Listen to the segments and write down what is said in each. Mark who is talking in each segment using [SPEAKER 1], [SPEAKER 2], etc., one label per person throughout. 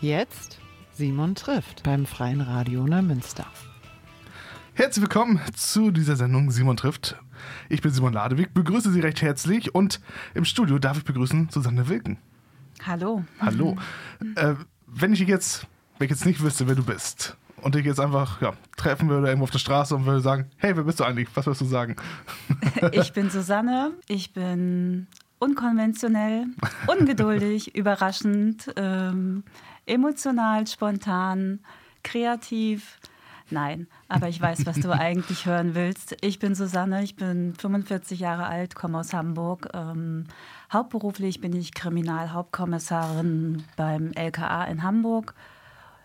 [SPEAKER 1] Jetzt Simon trifft beim Freien Radio Neumünster.
[SPEAKER 2] Herzlich willkommen zu dieser Sendung Simon trifft. Ich bin Simon Ladewig, begrüße Sie recht herzlich und im Studio darf ich begrüßen Susanne Wilken.
[SPEAKER 3] Hallo.
[SPEAKER 2] Hallo. Äh, wenn ich jetzt, wenn ich jetzt nicht wüsste, wer du bist und dich jetzt einfach ja, treffen würde irgendwo auf der Straße und würde sagen, hey, wer bist du eigentlich? Was würdest du sagen?
[SPEAKER 3] Ich bin Susanne, ich bin unkonventionell, ungeduldig, überraschend, ähm, emotional, spontan, kreativ. Nein, aber ich weiß, was du eigentlich hören willst. Ich bin Susanne, ich bin 45 Jahre alt, komme aus Hamburg. Ähm, hauptberuflich bin ich Kriminalhauptkommissarin beim LKA in Hamburg.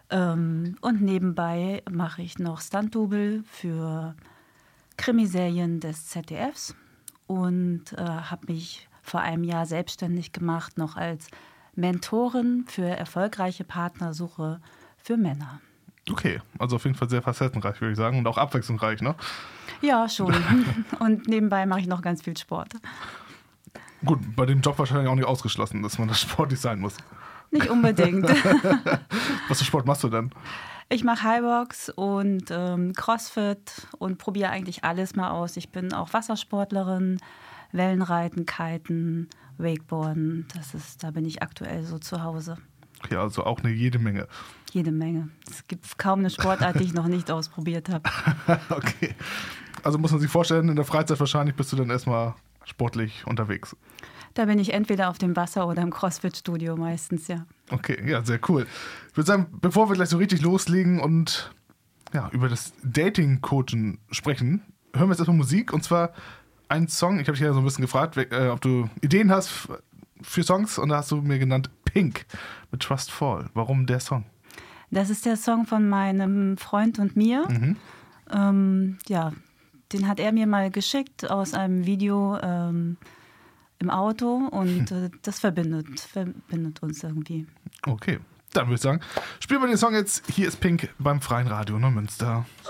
[SPEAKER 3] Ähm, und nebenbei mache ich noch Stunt-Double für Krimiserien des ZDFs und äh, habe mich vor einem Jahr selbstständig gemacht, noch als Mentorin für erfolgreiche Partnersuche für Männer.
[SPEAKER 2] Okay, also auf jeden Fall sehr facettenreich, würde ich sagen, und auch abwechslungsreich, ne?
[SPEAKER 3] Ja, schon. und nebenbei mache ich noch ganz viel Sport.
[SPEAKER 2] Gut, bei dem Job wahrscheinlich auch nicht ausgeschlossen, dass man das sportlich sein muss.
[SPEAKER 3] Nicht unbedingt.
[SPEAKER 2] Was für Sport machst du denn?
[SPEAKER 3] Ich mache Highbox und ähm, Crossfit und probiere eigentlich alles mal aus. Ich bin auch Wassersportlerin, Wellenreiten, Kiten, Wakeboarden. Das ist, da bin ich aktuell so zu Hause.
[SPEAKER 2] Ja, also auch eine jede Menge.
[SPEAKER 3] Jede Menge. Es gibt kaum eine Sportart, die ich noch nicht ausprobiert habe.
[SPEAKER 2] okay. Also muss man sich vorstellen, in der Freizeit wahrscheinlich bist du dann erstmal sportlich unterwegs.
[SPEAKER 3] Da bin ich entweder auf dem Wasser oder im CrossFit-Studio meistens, ja.
[SPEAKER 2] Okay, ja, sehr cool. Ich würde sagen, bevor wir gleich so richtig loslegen und ja, über das Dating-Coachen sprechen, hören wir jetzt erstmal Musik und zwar einen Song. Ich habe dich ja so ein bisschen gefragt, äh, ob du Ideen hast für Songs und da hast du mir genannt Pink mit Trust Fall. Warum der Song?
[SPEAKER 3] Das ist der Song von meinem Freund und mir. Mhm. Ähm, ja, den hat er mir mal geschickt aus einem Video ähm, im Auto und äh, das verbindet, verbindet uns irgendwie.
[SPEAKER 2] Okay, dann würde ich sagen, spielen wir den Song jetzt. Hier ist Pink beim Freien Radio Neumünster. me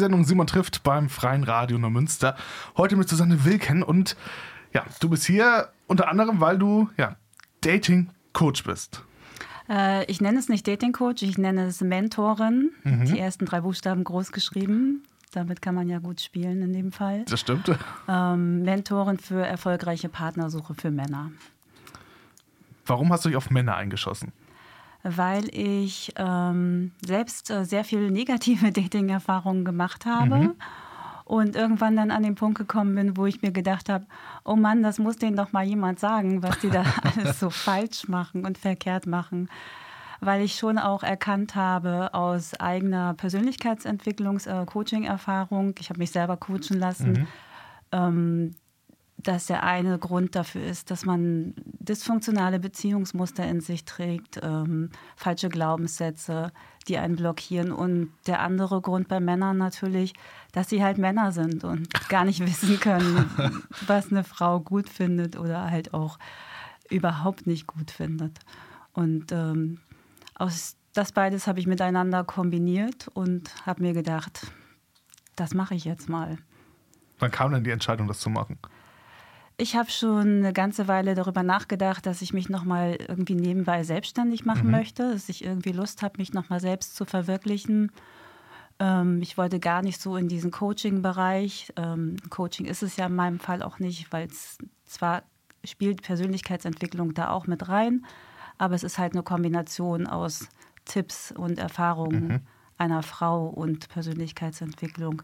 [SPEAKER 2] Sendung Simon trifft beim Freien Radio Neumünster. Heute mit Susanne Wilken und ja, du bist hier unter anderem, weil du ja, Dating-Coach bist.
[SPEAKER 3] Äh, ich nenne es nicht Dating-Coach, ich nenne es Mentorin.
[SPEAKER 2] Mhm.
[SPEAKER 3] Die ersten drei Buchstaben groß geschrieben. Damit kann man ja gut spielen in dem Fall.
[SPEAKER 2] Das stimmt.
[SPEAKER 3] Ähm, Mentorin für erfolgreiche Partnersuche für Männer.
[SPEAKER 2] Warum hast du dich auf Männer eingeschossen?
[SPEAKER 3] Weil ich ähm, selbst äh, sehr viele negative Dating-Erfahrungen gemacht habe.
[SPEAKER 2] Mhm.
[SPEAKER 3] Und irgendwann dann an den Punkt gekommen bin, wo ich mir gedacht habe, oh Mann, das muss denen doch mal jemand sagen, was die da alles so falsch machen und verkehrt machen. Weil ich schon auch erkannt habe aus eigener Persönlichkeitsentwicklungs-Coaching-Erfahrung, ich habe mich selber coachen lassen, ähm, dass der eine Grund dafür ist, dass man dysfunktionale Beziehungsmuster in sich trägt, ähm, falsche Glaubenssätze, die einen blockieren. Und der andere Grund bei Männern natürlich, dass sie halt Männer sind und gar nicht wissen können, was eine Frau gut findet oder halt auch überhaupt nicht gut findet. Und ähm, aus das beides habe ich miteinander kombiniert und habe mir gedacht, das mache ich jetzt mal.
[SPEAKER 2] Wann kam denn die Entscheidung, das zu machen?
[SPEAKER 3] Ich habe schon eine ganze Weile darüber nachgedacht, dass ich mich nochmal irgendwie nebenbei selbstständig machen
[SPEAKER 2] Mhm.
[SPEAKER 3] möchte, dass ich irgendwie Lust habe, mich nochmal selbst zu verwirklichen. Ähm, ich wollte gar nicht so in diesen Coaching-Bereich. Ähm, Coaching ist es ja in meinem Fall auch nicht, weil es zwar spielt Persönlichkeitsentwicklung da auch mit rein, aber es ist halt eine Kombination aus Tipps und Erfahrungen einer Frau und Persönlichkeitsentwicklung.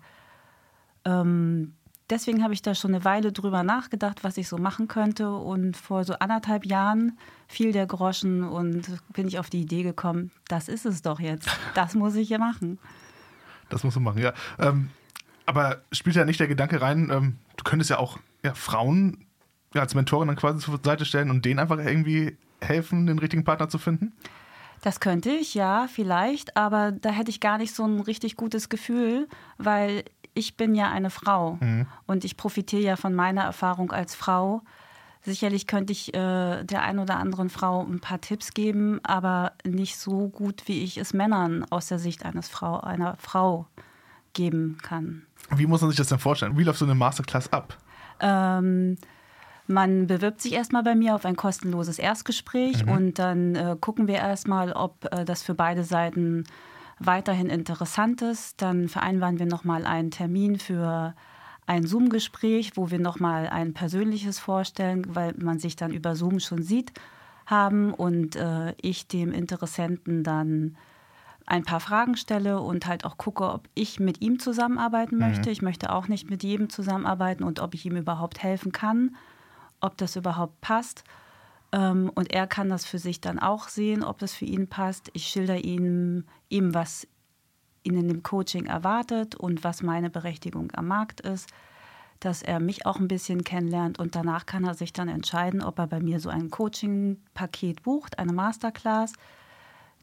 [SPEAKER 3] Ähm, deswegen habe ich da schon eine Weile drüber nachgedacht, was ich so machen könnte. Und vor so anderthalb Jahren fiel der Groschen und bin ich auf die Idee gekommen, das ist es doch jetzt. Das muss ich ja machen.
[SPEAKER 2] Das musst du machen, ja. Ähm, aber spielt ja nicht der Gedanke rein, ähm, du könntest ja auch ja, Frauen ja, als Mentorin dann quasi zur Seite stellen und denen einfach irgendwie helfen, den richtigen Partner zu finden?
[SPEAKER 3] Das könnte ich, ja, vielleicht, aber da hätte ich gar nicht so ein richtig gutes Gefühl, weil ich bin ja eine Frau und ich profitiere ja von meiner Erfahrung als Frau. Sicherlich könnte ich äh, der einen oder anderen Frau ein paar Tipps geben, aber nicht so gut, wie ich es Männern aus der Sicht eines Frau, einer Frau geben kann.
[SPEAKER 2] Wie muss man sich das denn vorstellen? Wie läuft so eine Masterclass ab?
[SPEAKER 3] Ähm, man bewirbt sich erstmal bei mir auf ein kostenloses Erstgespräch und dann äh, gucken wir erstmal, ob äh, das für beide Seiten weiterhin interessant ist. Dann vereinbaren wir nochmal einen Termin für ein Zoom-Gespräch, wo wir nochmal ein persönliches vorstellen, weil man sich dann über Zoom schon sieht, haben und äh, ich dem Interessenten dann ein paar Fragen stelle und halt auch gucke, ob ich mit ihm zusammenarbeiten möchte. Ich möchte auch nicht mit jedem zusammenarbeiten und ob ich ihm überhaupt helfen kann, ob das überhaupt passt. Ähm, und er kann das für sich dann auch sehen, ob das für ihn passt. Ich schilder ihm, ihm, was ihn in dem Coaching erwartet und was meine Berechtigung am Markt ist, dass er mich auch ein bisschen kennenlernt und danach kann er sich dann entscheiden, ob er bei mir so ein Coaching-Paket bucht, eine Masterclass.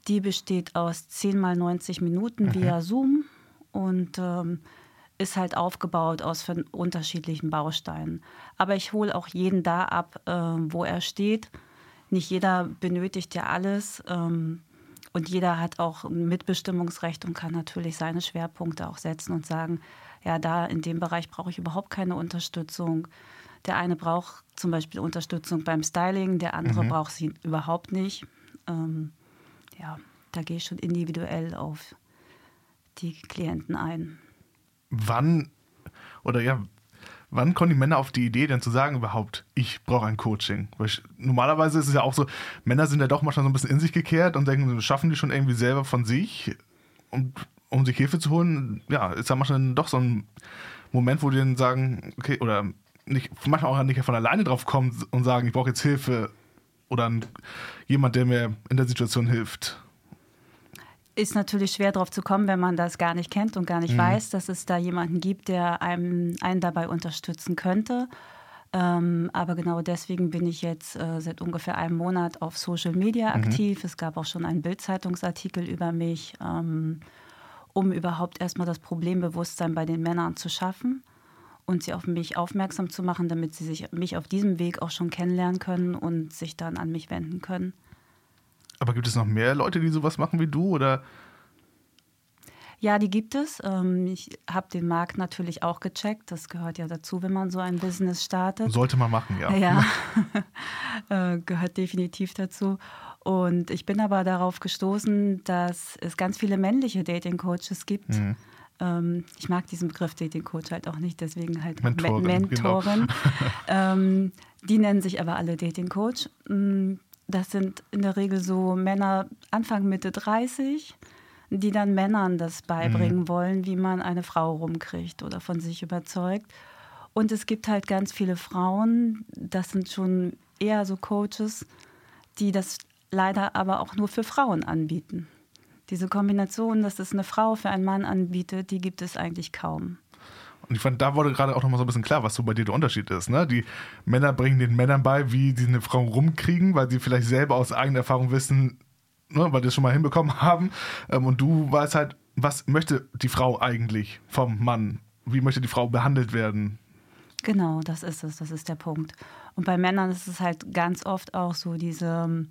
[SPEAKER 3] Die besteht aus 10 mal 90 Minuten via Zoom und ähm, ist halt aufgebaut aus unterschiedlichen Bausteinen. Aber ich hole auch jeden da ab, äh, wo er steht. Nicht jeder benötigt ja alles. Ähm, und jeder hat auch ein Mitbestimmungsrecht und kann natürlich seine Schwerpunkte auch setzen und sagen, ja, da in dem Bereich brauche ich überhaupt keine Unterstützung. Der eine braucht zum Beispiel Unterstützung beim Styling, der andere braucht sie überhaupt nicht. Ähm, ja, da gehe ich schon individuell auf die Klienten ein.
[SPEAKER 2] Wann oder ja, wann kommen die Männer auf die Idee, denn zu sagen überhaupt, ich brauche ein Coaching? Weil ich, normalerweise ist es ja auch so, Männer sind ja doch manchmal so ein bisschen in sich gekehrt und denken, schaffen die schon irgendwie selber von sich. Und um sich Hilfe zu holen, ja, ist ja manchmal doch so ein Moment, wo die dann sagen, okay, oder nicht, manchmal auch nicht von alleine drauf kommen und sagen, ich brauche jetzt Hilfe oder ein, jemand, der mir in der Situation hilft.
[SPEAKER 3] Ist natürlich schwer drauf zu kommen, wenn man das gar nicht kennt und gar nicht weiß, dass es da jemanden gibt, der einem einen dabei unterstützen könnte. Ähm, aber genau deswegen bin ich jetzt äh, seit ungefähr einem Monat auf Social Media aktiv. Es gab auch schon einen Bild-Zeitungsartikel über mich, ähm, um überhaupt erstmal das Problembewusstsein bei den Männern zu schaffen und sie auf mich aufmerksam zu machen, damit sie sich mich auf diesem Weg auch schon kennenlernen können und sich dann an mich wenden können.
[SPEAKER 2] Aber gibt es noch mehr Leute, die sowas machen wie du? Oder
[SPEAKER 3] Ja, die gibt es. Ähm, ich habe den Markt natürlich auch gecheckt. Das gehört ja dazu, wenn man so ein Business startet.
[SPEAKER 2] Sollte man machen, ja.
[SPEAKER 3] Ja, äh, gehört definitiv dazu. Und ich bin aber darauf gestoßen, dass es ganz viele männliche Dating-Coaches gibt. Mhm. Ähm, ich mag diesen Begriff Dating-Coach halt auch nicht, deswegen halt
[SPEAKER 2] Mentorin.
[SPEAKER 3] Mentorin. Genau. die nennen sich aber alle Dating-Coach. Mm, das sind in der Regel so Männer Anfang, Mitte 30 die dann Männern das beibringen mhm. wollen, wie man eine Frau rumkriegt oder von sich überzeugt. Und es gibt halt ganz viele Frauen, das sind schon eher so Coaches, die das leider aber auch nur für Frauen anbieten. Diese Kombination, dass es eine Frau für einen Mann anbietet, die gibt es eigentlich kaum.
[SPEAKER 2] Und ich fand, da wurde gerade auch nochmal so ein bisschen klar, was so bei dir der Unterschied ist. Ne? Die Männer bringen den Männern bei, wie sie eine Frau rumkriegen, weil sie vielleicht selber aus eigener Erfahrung wissen, ne, weil die es schon mal hinbekommen haben. Ähm, und du weißt halt, was möchte die Frau eigentlich vom Mann? Wie möchte die Frau behandelt werden?
[SPEAKER 3] Genau, das ist es, das ist der Punkt. Und bei Männern ist es halt ganz oft auch so diese ähm,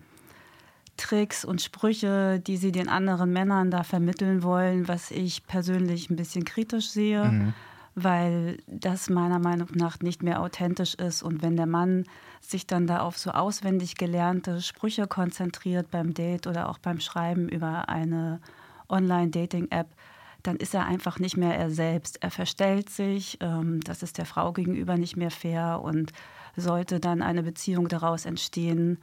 [SPEAKER 3] Tricks und Sprüche, die sie den anderen Männern da vermitteln wollen, was ich persönlich ein bisschen kritisch sehe. Mhm weil das meiner Meinung nach nicht mehr authentisch ist. Und wenn der Mann sich dann da auf so auswendig gelernte Sprüche konzentriert beim Date oder auch beim Schreiben über eine Online-Dating-App, dann ist er einfach nicht mehr er selbst. Er verstellt sich, ähm, das ist der Frau gegenüber nicht mehr fair und sollte dann eine Beziehung daraus entstehen,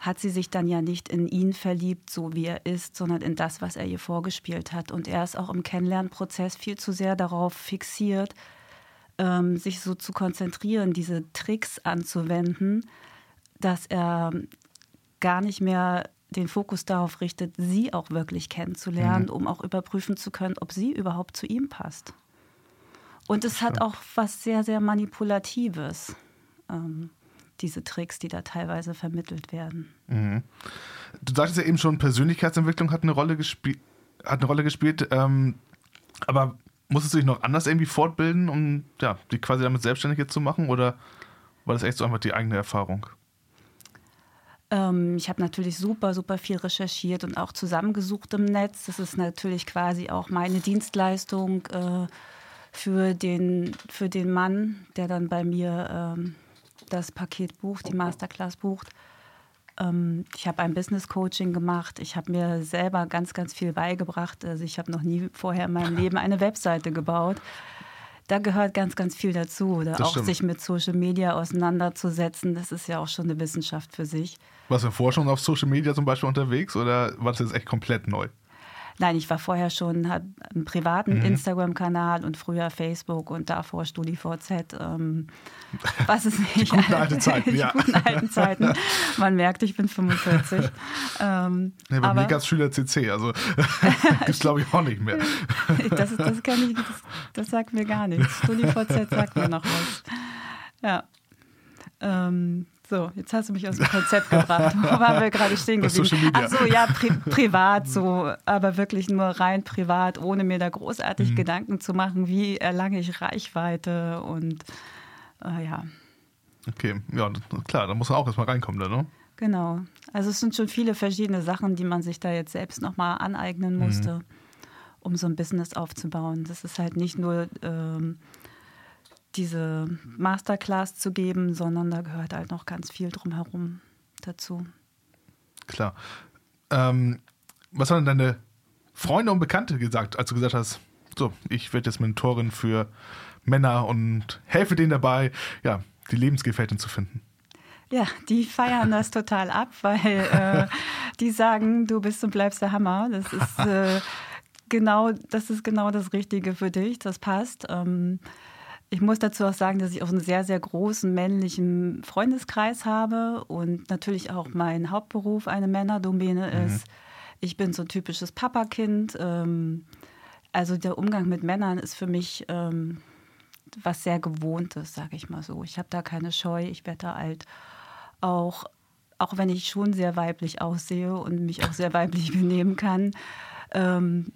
[SPEAKER 3] hat sie sich dann ja nicht in ihn verliebt, so wie er ist, sondern in das, was er ihr vorgespielt hat. Und er ist auch im Kennenlernprozess viel zu sehr darauf fixiert, ähm, sich so zu konzentrieren, diese Tricks anzuwenden, dass er gar nicht mehr den Fokus darauf richtet, sie auch wirklich kennenzulernen, mhm. um auch überprüfen zu können, ob sie überhaupt zu ihm passt. Und es hat auch was sehr, sehr Manipulatives. Ähm, diese Tricks, die da teilweise vermittelt werden.
[SPEAKER 2] Mhm. Du sagtest ja eben schon, Persönlichkeitsentwicklung hat eine Rolle, gespie hat eine Rolle gespielt. Ähm, aber musstest du dich noch anders irgendwie fortbilden, um ja, die quasi damit selbstständig jetzt zu machen? Oder war das echt so einfach die eigene Erfahrung?
[SPEAKER 3] Ähm, ich habe natürlich super, super viel recherchiert und auch zusammengesucht im Netz. Das ist natürlich quasi auch meine Dienstleistung äh, für, den, für den Mann, der dann bei mir ähm, das Paket bucht, die Masterclass bucht. Ähm, ich habe ein Business Coaching gemacht. Ich habe mir selber ganz, ganz viel beigebracht. Also ich habe noch nie vorher in meinem Leben eine Webseite gebaut. Da gehört ganz, ganz viel dazu. Oder auch sich mit Social Media auseinanderzusetzen. Das ist ja auch schon eine Wissenschaft für sich.
[SPEAKER 2] Warst du vorher schon auf Social Media zum Beispiel unterwegs oder war das jetzt echt komplett neu?
[SPEAKER 3] Nein, ich war vorher schon, habe einen privaten mhm. Instagram-Kanal und früher Facebook und davor StudiVZ. Ähm, was ist nicht? Die
[SPEAKER 2] guten alten Zeiten, ja.
[SPEAKER 3] Die guten alten Zeiten. Man merkt, ich bin 45.
[SPEAKER 2] Ähm, nee, bei aber, mir gab es Schüler CC, also gibt es glaube ich auch nicht mehr.
[SPEAKER 3] das, das, kann ich, das, das sagt mir gar nichts. StudiVZ sagt mir noch was. Ja. Ähm, so, jetzt hast du mich aus dem Konzept gebracht. Wo waren wir gerade stehen geblieben? Ach so, ja, pri privat so, aber wirklich nur rein privat, ohne mir da großartig mhm. Gedanken zu machen, wie erlange ich Reichweite und äh, ja.
[SPEAKER 2] Okay, ja, klar, da muss man auch erstmal reinkommen, ne?
[SPEAKER 3] Genau. Also es sind schon viele verschiedene Sachen, die man sich da jetzt selbst nochmal aneignen mhm. musste, mhm. um so ein Business aufzubauen. Das ist halt nicht nur ähm, diese Masterclass zu geben, sondern da gehört halt noch ganz viel drumherum dazu.
[SPEAKER 2] Klar. Ähm, was haben deine Freunde und Bekannte gesagt, als du gesagt hast, so, ich werde jetzt Mentorin für Männer und helfe denen dabei, ja, die Lebensgefährtin zu finden?
[SPEAKER 3] Ja, die feiern das total ab, weil äh, die sagen, du bist und bleibst der Hammer. Das ist äh, genau, das ist genau das Richtige für dich. Das passt. Ähm, ich muss dazu auch sagen, dass ich auch einen sehr, sehr großen männlichen Freundeskreis habe und natürlich auch mein Hauptberuf eine Männerdomäne mhm. ist. Ich bin so ein typisches Papakind. Ähm, also der Umgang mit Männern ist für mich ähm, was sehr Gewohntes, sage ich mal so. Ich habe da keine Scheu, ich werde da alt. Auch, auch wenn ich schon sehr weiblich aussehe und mich auch sehr weiblich benehmen kann, ähm,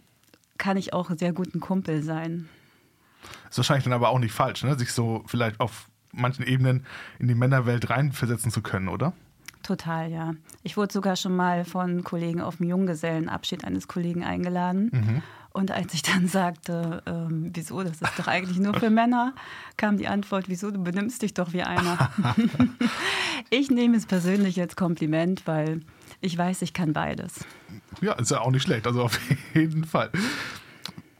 [SPEAKER 3] kann ich auch sehr gut ein Kumpel sein.
[SPEAKER 2] Ist wahrscheinlich dann aber auch nicht falsch, ne? sich so vielleicht auf manchen Ebenen in die Männerwelt reinversetzen zu können, oder?
[SPEAKER 3] Total, ja. Ich wurde sogar schon mal von Kollegen auf dem Junggesellenabschied eines Kollegen eingeladen.
[SPEAKER 4] Mhm.
[SPEAKER 3] Und als ich dann sagte, ähm, wieso, das ist doch eigentlich nur für Männer, kam die Antwort, wieso, du benimmst dich doch wie einer. ich nehme es persönlich als Kompliment, weil ich weiß, ich kann beides.
[SPEAKER 4] Ja, ist ja auch nicht schlecht, also auf jeden Fall.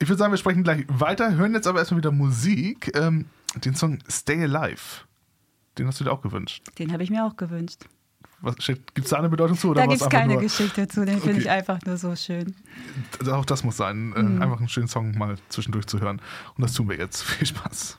[SPEAKER 4] Ich würde sagen, wir sprechen gleich weiter, hören jetzt aber erstmal wieder Musik. Ähm, den Song Stay Alive. Den hast du dir auch gewünscht.
[SPEAKER 3] Den habe ich mir auch gewünscht.
[SPEAKER 4] Gibt es da eine Bedeutung zu? Oder
[SPEAKER 3] da gibt es keine nur... Geschichte zu, den okay. finde ich einfach nur so schön.
[SPEAKER 4] Auch das muss sein, mhm. einfach einen schönen Song mal zwischendurch zu hören. Und das tun wir jetzt. Viel Spaß.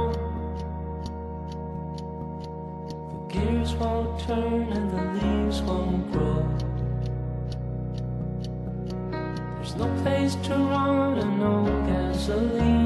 [SPEAKER 4] Turn and the leaves won't grow. There's no place to run and no gasoline.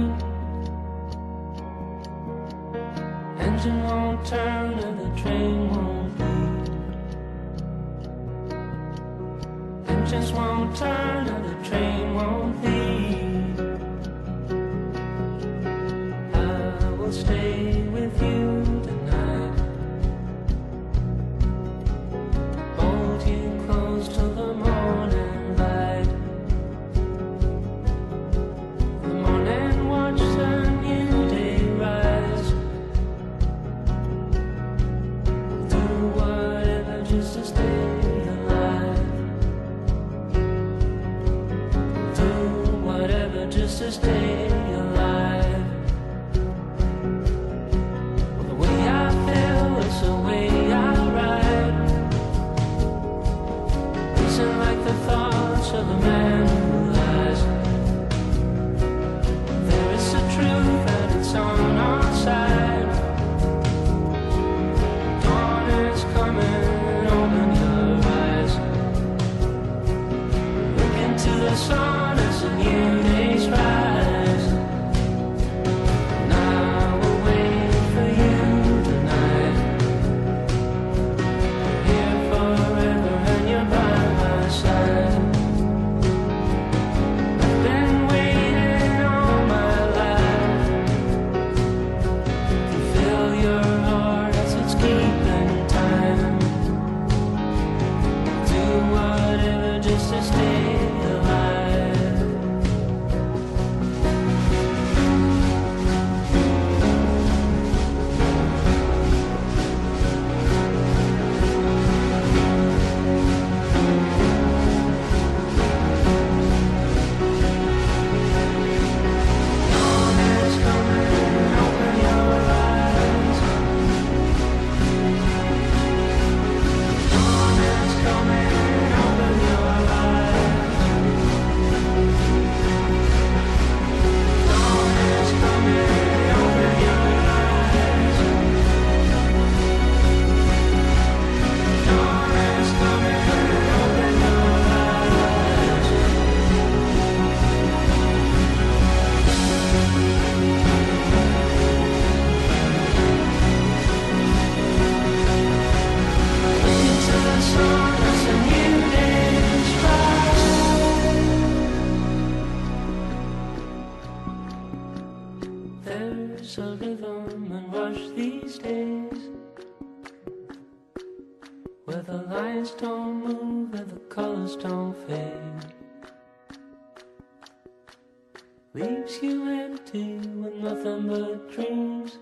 [SPEAKER 4] leaves you empty with nothing but dreams.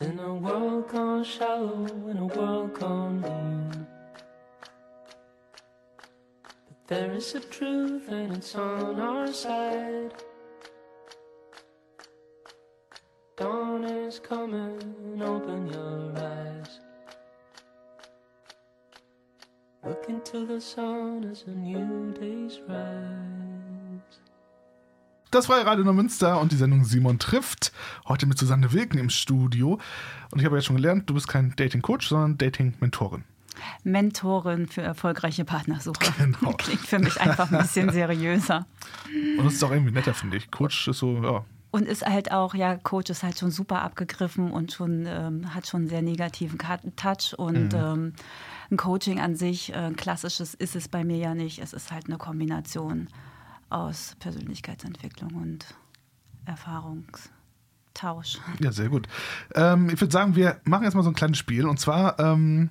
[SPEAKER 4] In a world gone shallow, in a world gone mean. But there is
[SPEAKER 5] a truth and it's on our side. Dawn is coming, open your eyes. Look
[SPEAKER 4] into the sun as a new day's rise.
[SPEAKER 2] Das war Radio Neumünster und die Sendung Simon trifft. Heute mit Susanne Wilken im Studio. Und ich habe jetzt schon gelernt, du bist kein Dating-Coach, sondern Dating-Mentorin.
[SPEAKER 3] Mentorin für erfolgreiche Partnersuche.
[SPEAKER 2] Genau.
[SPEAKER 3] Klingt für mich einfach ein bisschen seriöser.
[SPEAKER 2] Und das ist auch irgendwie netter, finde ich. Coach ist so, ja.
[SPEAKER 3] Und ist halt auch, ja, Coach ist halt schon super abgegriffen und schon ähm, hat schon einen sehr negativen Touch. Und ähm, ein Coaching an sich, äh, ein klassisches ist es bei mir ja nicht. Es ist halt eine Kombination aus Persönlichkeitsentwicklung und Erfahrungstausch.
[SPEAKER 2] Ja, sehr gut. Ähm, ich würde sagen, wir machen jetzt mal so ein kleines Spiel. Und zwar ähm,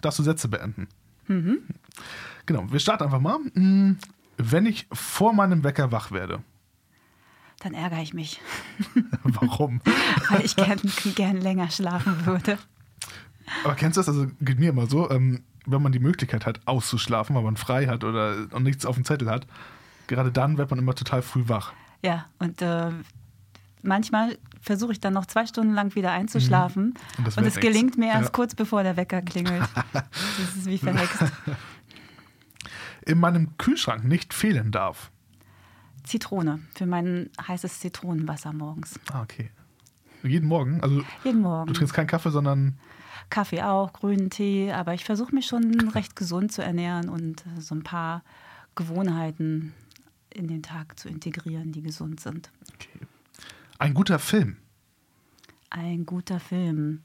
[SPEAKER 2] darfst du Sätze beenden. Genau, wir starten einfach mal. Mm, Wenn ich vor meinem Wecker wach werde,
[SPEAKER 3] Dann ärgere ich mich,
[SPEAKER 2] warum?
[SPEAKER 3] weil ich gern, gern länger schlafen würde.
[SPEAKER 2] Aber kennst du das? Also geht mir immer so, ähm, wenn man die Möglichkeit hat, auszuschlafen, weil man frei hat oder und nichts auf dem Zettel hat, gerade dann wird man immer total früh wach.
[SPEAKER 3] Ja, und äh, manchmal versuche ich dann noch zwei Stunden lang wieder einzuschlafen.
[SPEAKER 2] Mhm. Und das
[SPEAKER 3] Und, es gelingt mir erst
[SPEAKER 2] Ja.
[SPEAKER 3] kurz bevor der Wecker klingelt. das ist wie verhext.
[SPEAKER 2] In meinem Kühlschrank nicht fehlen darf.
[SPEAKER 3] Zitrone für mein heißes Zitronenwasser morgens.
[SPEAKER 2] Ah, okay. Jeden Morgen? Also
[SPEAKER 3] Jeden
[SPEAKER 2] du
[SPEAKER 3] Morgen.
[SPEAKER 2] trinkst keinen Kaffee, sondern
[SPEAKER 3] Kaffee auch, grünen Tee, aber ich versuche mich schon recht gesund zu ernähren und äh, so ein paar Gewohnheiten in den Tag zu integrieren, die gesund sind.
[SPEAKER 2] okay. ein guter Film.
[SPEAKER 3] Ein guter Film.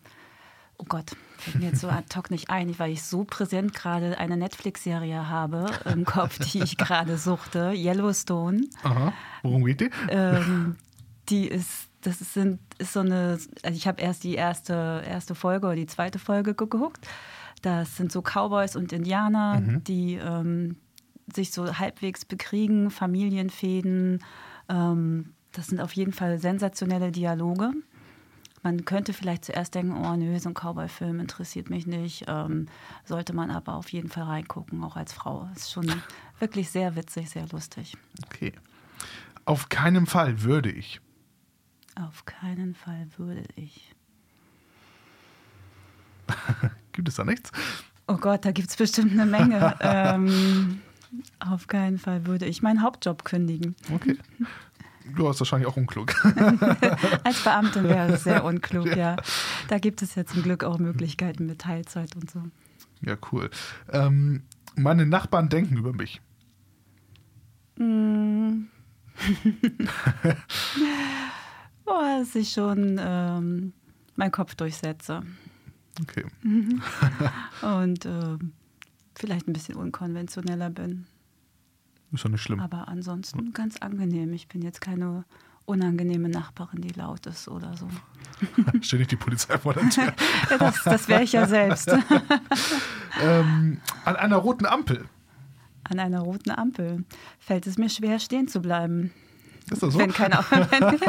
[SPEAKER 3] Oh Gott, fällt mir jetzt so ad hoc nicht ein, weil ich so präsent gerade eine Netflix-Serie habe im Kopf, die ich gerade suchte, Yellowstone.
[SPEAKER 2] Aha. Worum geht die?
[SPEAKER 3] Ähm, die ist, das ist, sind, ist so eine, also ich habe erst die erste, erste Folge oder die zweite Folge geguckt. Das sind so Cowboys und Indianer, die ähm, sich so halbwegs bekriegen, Familienfäden. Ähm, das sind auf jeden Fall sensationelle Dialoge. Man könnte vielleicht zuerst denken, oh nö, so ein Cowboy-Film interessiert mich nicht. Ähm, sollte man aber auf jeden Fall reingucken, auch als Frau. Ist schon wirklich sehr witzig, sehr lustig.
[SPEAKER 2] Okay. Auf keinen Fall würde ich.
[SPEAKER 3] Auf keinen Fall würde ich.
[SPEAKER 2] Gibt es da nichts?
[SPEAKER 3] Oh Gott, da gibt es bestimmt eine Menge. ähm, auf keinen Fall würde ich meinen Hauptjob kündigen.
[SPEAKER 2] Okay. Du hast wahrscheinlich auch unklug.
[SPEAKER 3] Als Beamtin wäre es sehr unklug, ja. Da gibt es ja zum Glück auch Möglichkeiten mit Teilzeit und so.
[SPEAKER 2] ja, cool. Ähm, meine Nachbarn denken über mich.
[SPEAKER 3] Mm. Boah, dass ich schon ähm, meinen Kopf durchsetze.
[SPEAKER 2] Okay.
[SPEAKER 3] Und ähm, vielleicht ein bisschen unkonventioneller bin.
[SPEAKER 2] Ist doch nicht schlimm.
[SPEAKER 3] Aber ansonsten ganz angenehm. Ich bin jetzt keine unangenehme Nachbarin, die laut ist oder so.
[SPEAKER 2] Ständig die Polizei vor der Tür.
[SPEAKER 3] Das das wäre ich ja selbst.
[SPEAKER 2] ähm, an einer roten Ampel.
[SPEAKER 3] An einer roten Ampel fällt es mir schwer, stehen zu bleiben.
[SPEAKER 2] Ist das so?
[SPEAKER 3] Wenn keine wenn,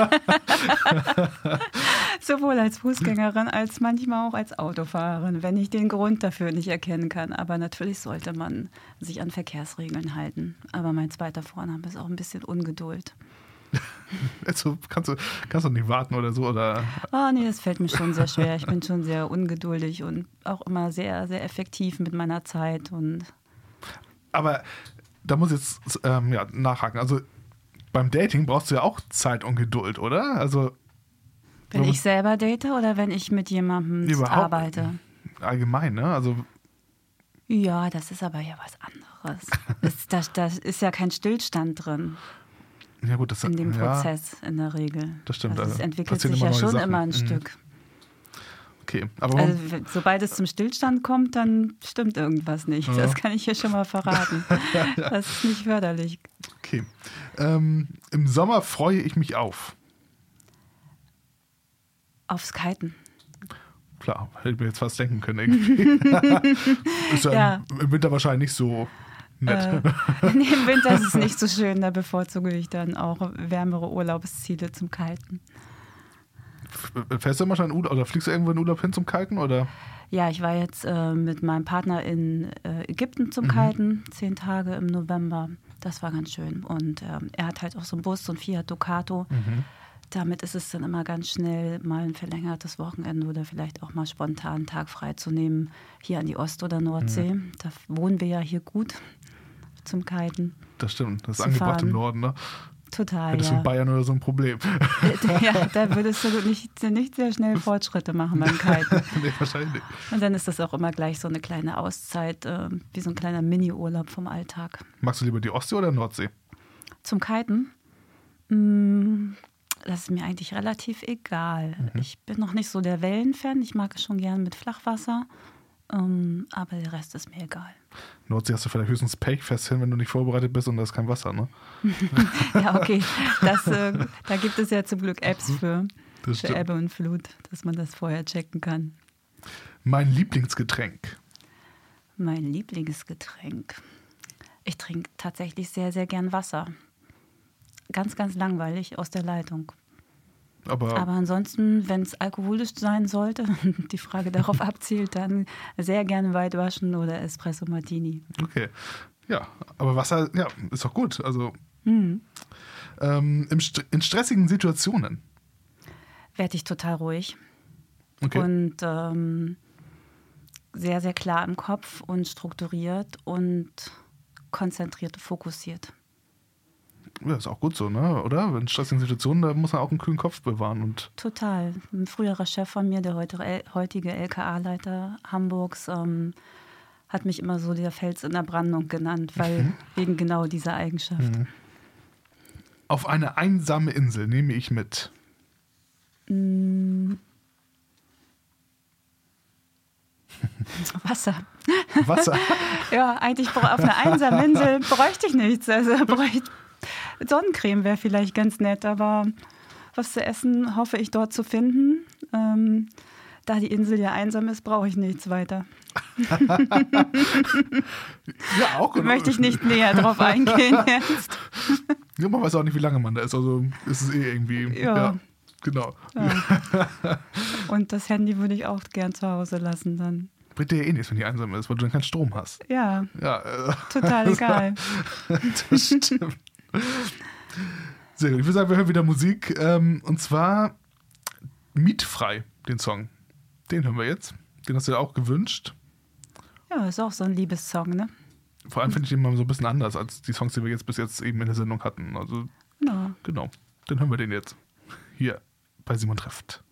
[SPEAKER 3] Sowohl als Fußgängerin als manchmal auch als Autofahrerin, wenn ich den Grund dafür nicht erkennen kann. Aber natürlich sollte man sich an Verkehrsregeln halten. Aber mein zweiter Vorname ist auch ein bisschen Ungeduld.
[SPEAKER 2] Also, kannst, du, kannst du nicht warten oder so? Oder?
[SPEAKER 3] Oh nee, das fällt mir schon sehr schwer. Ich bin schon sehr ungeduldig und auch immer sehr, sehr effektiv mit meiner Zeit. Und
[SPEAKER 2] Aber da muss ich jetzt ähm, ja, nachhaken. Also beim Dating brauchst du ja auch Zeit und Geduld, oder? Also
[SPEAKER 3] wenn ich selber date oder wenn ich mit jemandem
[SPEAKER 2] Überhaupt-
[SPEAKER 3] arbeite?
[SPEAKER 2] allgemein, ne? Also
[SPEAKER 3] Ja, das ist aber ja was anderes. Das, das ist ja kein Stillstand drin
[SPEAKER 2] ja gut, das
[SPEAKER 3] in dem
[SPEAKER 2] ja,
[SPEAKER 3] Prozess in der Regel.
[SPEAKER 2] Das stimmt,
[SPEAKER 3] Also es
[SPEAKER 2] also
[SPEAKER 3] entwickelt sich ja schon
[SPEAKER 2] Sachen.
[SPEAKER 3] immer ein
[SPEAKER 2] Mhm.
[SPEAKER 3] Stück.
[SPEAKER 2] Okay, aber
[SPEAKER 3] Also, sobald es zum Stillstand kommt, dann stimmt irgendwas nicht.
[SPEAKER 2] Ja.
[SPEAKER 3] Das kann ich hier schon mal verraten. Das ist nicht förderlich.
[SPEAKER 2] okay. Ähm, Im Sommer freue ich mich auf.
[SPEAKER 3] Aufs Kiten.
[SPEAKER 2] Klar, hätte ich mir jetzt fast denken können. Irgendwie. ist ja,
[SPEAKER 3] Ja.
[SPEAKER 2] Im, Winter wahrscheinlich nicht so nett.
[SPEAKER 3] Äh, nee, Im Winter ist es nicht so schön, da bevorzuge ich dann auch wärmere Urlaubsziele zum Kiten.
[SPEAKER 2] Fährst du immer schon in Urlaub oder fliegst du irgendwo in Urlaub hin zum Kalken? Oder?
[SPEAKER 3] Ja, ich war jetzt äh, mit meinem Partner in äh, Ägypten zum Kiten, zehn Tage im November. Das war ganz schön. Und ähm, er hat halt auch so einen Bus, so ein Fiat Ducato. Damit ist es dann immer ganz schnell mal ein verlängertes Wochenende oder vielleicht auch mal spontan einen Tag frei zu nehmen, hier an die Ost- oder Nordsee.
[SPEAKER 2] Mhm.
[SPEAKER 3] Da wohnen wir ja hier gut zum Kiten.
[SPEAKER 2] Das stimmt. Das ist angebracht im
[SPEAKER 3] fahren.
[SPEAKER 2] Norden, ne?
[SPEAKER 3] Total,
[SPEAKER 2] Hättest
[SPEAKER 3] ja.
[SPEAKER 2] in Bayern oder so ein Problem.
[SPEAKER 3] ja. Da würdest du nicht, nicht sehr schnell Fortschritte machen beim Kiten.
[SPEAKER 2] nee, wahrscheinlich nicht.
[SPEAKER 3] Und dann ist das auch immer gleich so eine kleine Auszeit, äh, wie so ein kleiner Mini-Urlaub vom Alltag.
[SPEAKER 2] Magst du lieber die Ostsee oder Nordsee?
[SPEAKER 3] Zum Kiten? Mm, Das ist mir eigentlich relativ egal. Ich bin noch nicht so der Wellenfan. Ich mag es schon gern mit Flachwasser. Ähm, aber der Rest ist mir egal.
[SPEAKER 2] Nordsee hast du vielleicht höchstens Pech fest hin, wenn du nicht vorbereitet bist und da ist kein Wasser, ne?
[SPEAKER 3] Ja, okay. Das, äh, da gibt es ja zum Glück Apps für, für. Ebbe und Flut, dass man das vorher checken kann.
[SPEAKER 2] Mein Lieblingsgetränk.
[SPEAKER 3] Mein Lieblingsgetränk. Ich trinke tatsächlich sehr, sehr gern Wasser. Ganz, ganz langweilig aus der Leitung.
[SPEAKER 2] Aber,
[SPEAKER 3] Aber ansonsten, wenn es alkoholisch sein sollte, die Frage darauf abzielt, dann sehr gerne Weitwaschen oder Espresso Martini.
[SPEAKER 2] okay. Ja, aber Wasser, ja, ist doch gut. Also
[SPEAKER 3] Mhm.
[SPEAKER 2] ähm, im St in stressigen Situationen.
[SPEAKER 3] Werde ich total ruhig
[SPEAKER 2] Okay.
[SPEAKER 3] und ähm, sehr, sehr klar im Kopf und strukturiert und konzentriert, fokussiert.
[SPEAKER 2] Ja, ist auch gut so, ne? Oder? In stressigen Situationen, da muss man auch einen kühlen Kopf bewahren und
[SPEAKER 3] Total. Ein früherer Chef von mir, der heute, heutige LKA-Leiter Hamburgs, ähm, hat mich immer so der Fels in der Brandung genannt, weil wegen genau dieser Eigenschaft.
[SPEAKER 2] auf eine einsame Insel nehme ich mit.
[SPEAKER 3] Mm. Wasser.
[SPEAKER 2] Wasser.
[SPEAKER 3] Ja, eigentlich auf einer einsamen Insel bräuchte ich nichts. Also bräuchte Sonnencreme wäre vielleicht ganz nett, aber was zu essen hoffe ich dort zu finden. Ähm, da die Insel ja einsam ist, brauche ich nichts weiter.
[SPEAKER 2] ja, auch.
[SPEAKER 3] Möchte ich nicht näher drauf eingehen jetzt.
[SPEAKER 2] Ja, man weiß auch nicht, wie lange man da ist. Also ist es eh irgendwie. Ja.
[SPEAKER 3] Ja.
[SPEAKER 2] genau.
[SPEAKER 3] Ja. Und das Handy würde ich auch gern zu Hause lassen dann.
[SPEAKER 2] Bringt dir ja eh nichts, wenn die einsam ist, weil du dann keinen Strom hast.
[SPEAKER 3] Ja,
[SPEAKER 2] Ja, äh,
[SPEAKER 3] total egal.
[SPEAKER 2] das stimmt. Sehr gut. Ich würde sagen, wir hören wieder Musik. Ähm, und zwar Mietfrei, den Song. Den hören wir jetzt. Den hast du dir auch gewünscht.
[SPEAKER 3] Ja, ist auch so ein Liebessong, ne?
[SPEAKER 2] Vor allem finde ich den mal so ein bisschen anders als die Songs, die wir jetzt bis jetzt eben in der Sendung hatten. Also,
[SPEAKER 3] Genau.
[SPEAKER 2] genau. Dann hören wir den jetzt. Hier bei Simon trifft.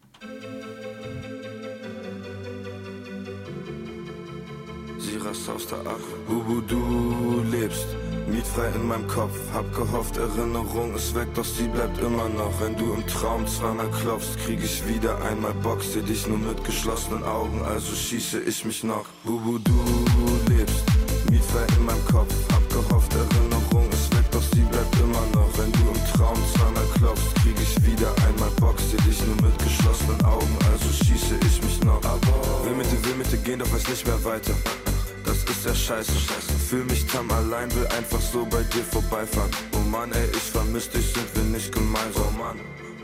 [SPEAKER 6] Sie rast aus der Akku. Bubu, du lebst. Mietfrei in meinem Kopf. Hab gehofft, Erinnerung ist weg, doch sie bleibt immer noch. Wenn du im Traum zweimal klopfst, krieg ich wieder einmal Bock. Seh dich nur mit geschlossenen Augen, also schieße ich mich noch. Bubu, du lebst. Mietfrei in meinem Kopf. Hab gehofft, Erinnerung ist weg, doch sie bleibt immer noch. Wenn du im Traum zweimal klopfst, krieg ich wieder einmal Bock. Seh dich nur mit geschlossenen Augen, also schieße ich mich noch. Aber will mit dir, will mit dir gehen, doch weiß nicht mehr weiter. Ist ja scheiße. Fühl mich tam allein, will einfach so bei dir vorbeifahren. Oh Mann, ey, ich vermiss dich, sind wir nicht gemeinsam. Oh Mann,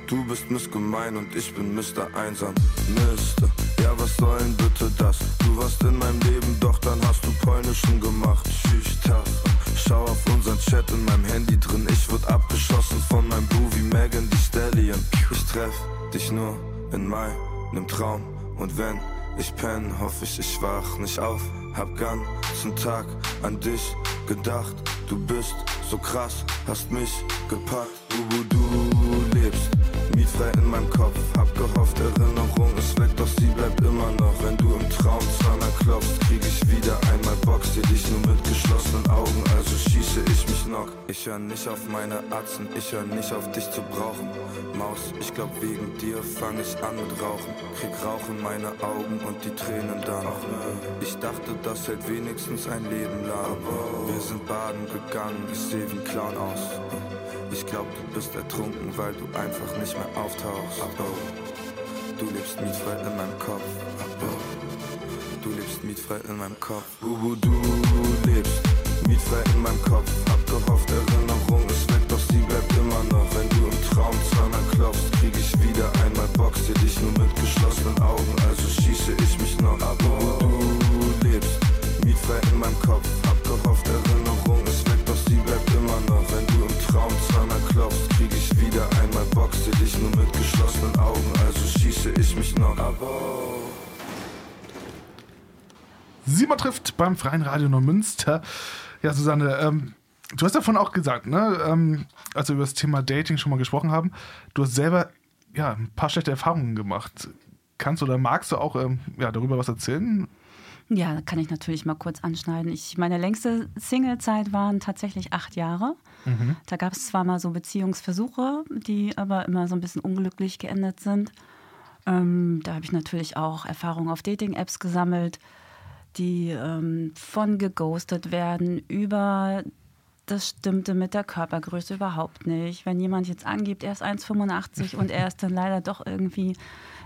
[SPEAKER 6] du bist missgemein und ich bin Mr. Einsam. Mister, ja, was soll denn bitte das? Du warst in meinem Leben, doch dann hast du Polnischen gemacht. Schüchtern. Schau auf unseren Chat in meinem Handy drin. Ich wurde abgeschossen von meinem Boo wie Megan Thee Stallion. Ich treff dich nur in meinem Traum. Und wenn ich penn, hoffe ich, ich wach nicht auf. Hab ganzen Tag an dich gedacht. Du bist so krass, hast mich gepackt. Du, du lebst, mietfrei in meinem Kopf. Hab gehofft, Erinnerung Ich hör nicht auf meine Atzen, ich hör nicht auf dich zu brauchen. Maus, ich glaub wegen dir fang ich an mit Rauchen. Krieg Rauch in meine Augen und die Tränen dann. Ich dachte, das hält wenigstens ein Leben lang. Wir sind baden gegangen, ich seh wie ein Clown aus. Ich glaub, du bist ertrunken, weil du einfach nicht mehr auftauchst. Du lebst mietfrei in meinem Kopf. Du lebst mietfrei in meinem Kopf. Du lebst, mietfrei in meinem Kopf. Gehofft, Erinnerung ist weg, doch sie bleibt immer noch. Wenn du im Traum zweimal klopfst, krieg ich wieder einmal. Seh dich nur mit geschlossenen Augen, also schieße ich mich noch. Aber wo du lebst, mietfrei in meinem Kopf. Hab Erinnerung ist weg, doch sie bleibt immer noch. Wenn du im Traum zweimal klopfst, krieg ich wieder einmal. Seh dich nur mit mich noch, aber
[SPEAKER 2] Simon trifft beim Freien Radio Neumünster. Ja, Susanne, ähm, du hast davon auch gesagt, ne, ähm, als wir über das Thema Dating schon mal gesprochen haben, du hast selber ja, ein paar schlechte Erfahrungen gemacht. Kannst oder magst du auch ähm, ja, darüber was erzählen?
[SPEAKER 3] Ja, kann ich natürlich mal kurz anschneiden. Ich, meine längste Singlezeit waren tatsächlich acht Jahre. Da gab es zwar mal so Beziehungsversuche, die aber immer so ein bisschen unglücklich geendet sind. Ähm, da habe ich natürlich auch Erfahrungen auf Dating-Apps gesammelt, die ähm, von geghostet werden über das stimmte mit der Körpergröße überhaupt nicht. Wenn jemand jetzt angibt, er ist 1,85 und er ist dann leider doch irgendwie,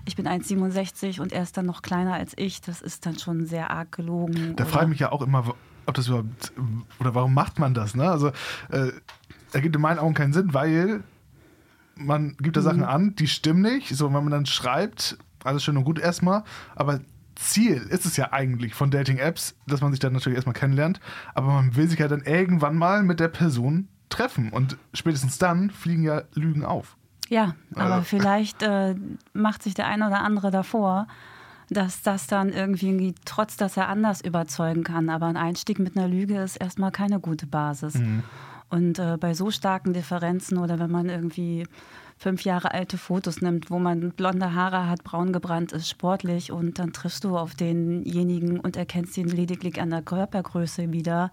[SPEAKER 3] ich bin 1,67 und er ist dann noch kleiner als ich, das ist dann schon sehr arg gelogen.
[SPEAKER 2] Da frage ich mich ja auch immer, ob das überhaupt, oder warum macht man das? Ne? Also, äh, ergibt in meinen Augen keinen Sinn, weil man gibt da
[SPEAKER 3] Mhm.
[SPEAKER 2] Sachen an, die stimmen nicht. So, wenn man dann schreibt, alles schön und gut erstmal, aber Ziel ist es ja eigentlich von Dating-Apps, dass man sich dann natürlich erstmal kennenlernt, aber man will sich ja dann irgendwann mal mit der Person treffen. Und spätestens dann fliegen ja Lügen auf.
[SPEAKER 3] Ja, aber
[SPEAKER 2] Also-
[SPEAKER 3] vielleicht äh, macht sich der eine oder andere davor, dass das dann irgendwie, trotz dass er anders überzeugen kann, aber ein Einstieg mit einer Lüge ist erstmal keine gute Basis. Und äh, bei so starken Differenzen oder wenn man irgendwie fünf Jahre alte Fotos nimmt, wo man blonde Haare hat, braun gebrannt ist, sportlich und dann triffst du auf denjenigen und erkennst ihn lediglich an der Körpergröße wieder.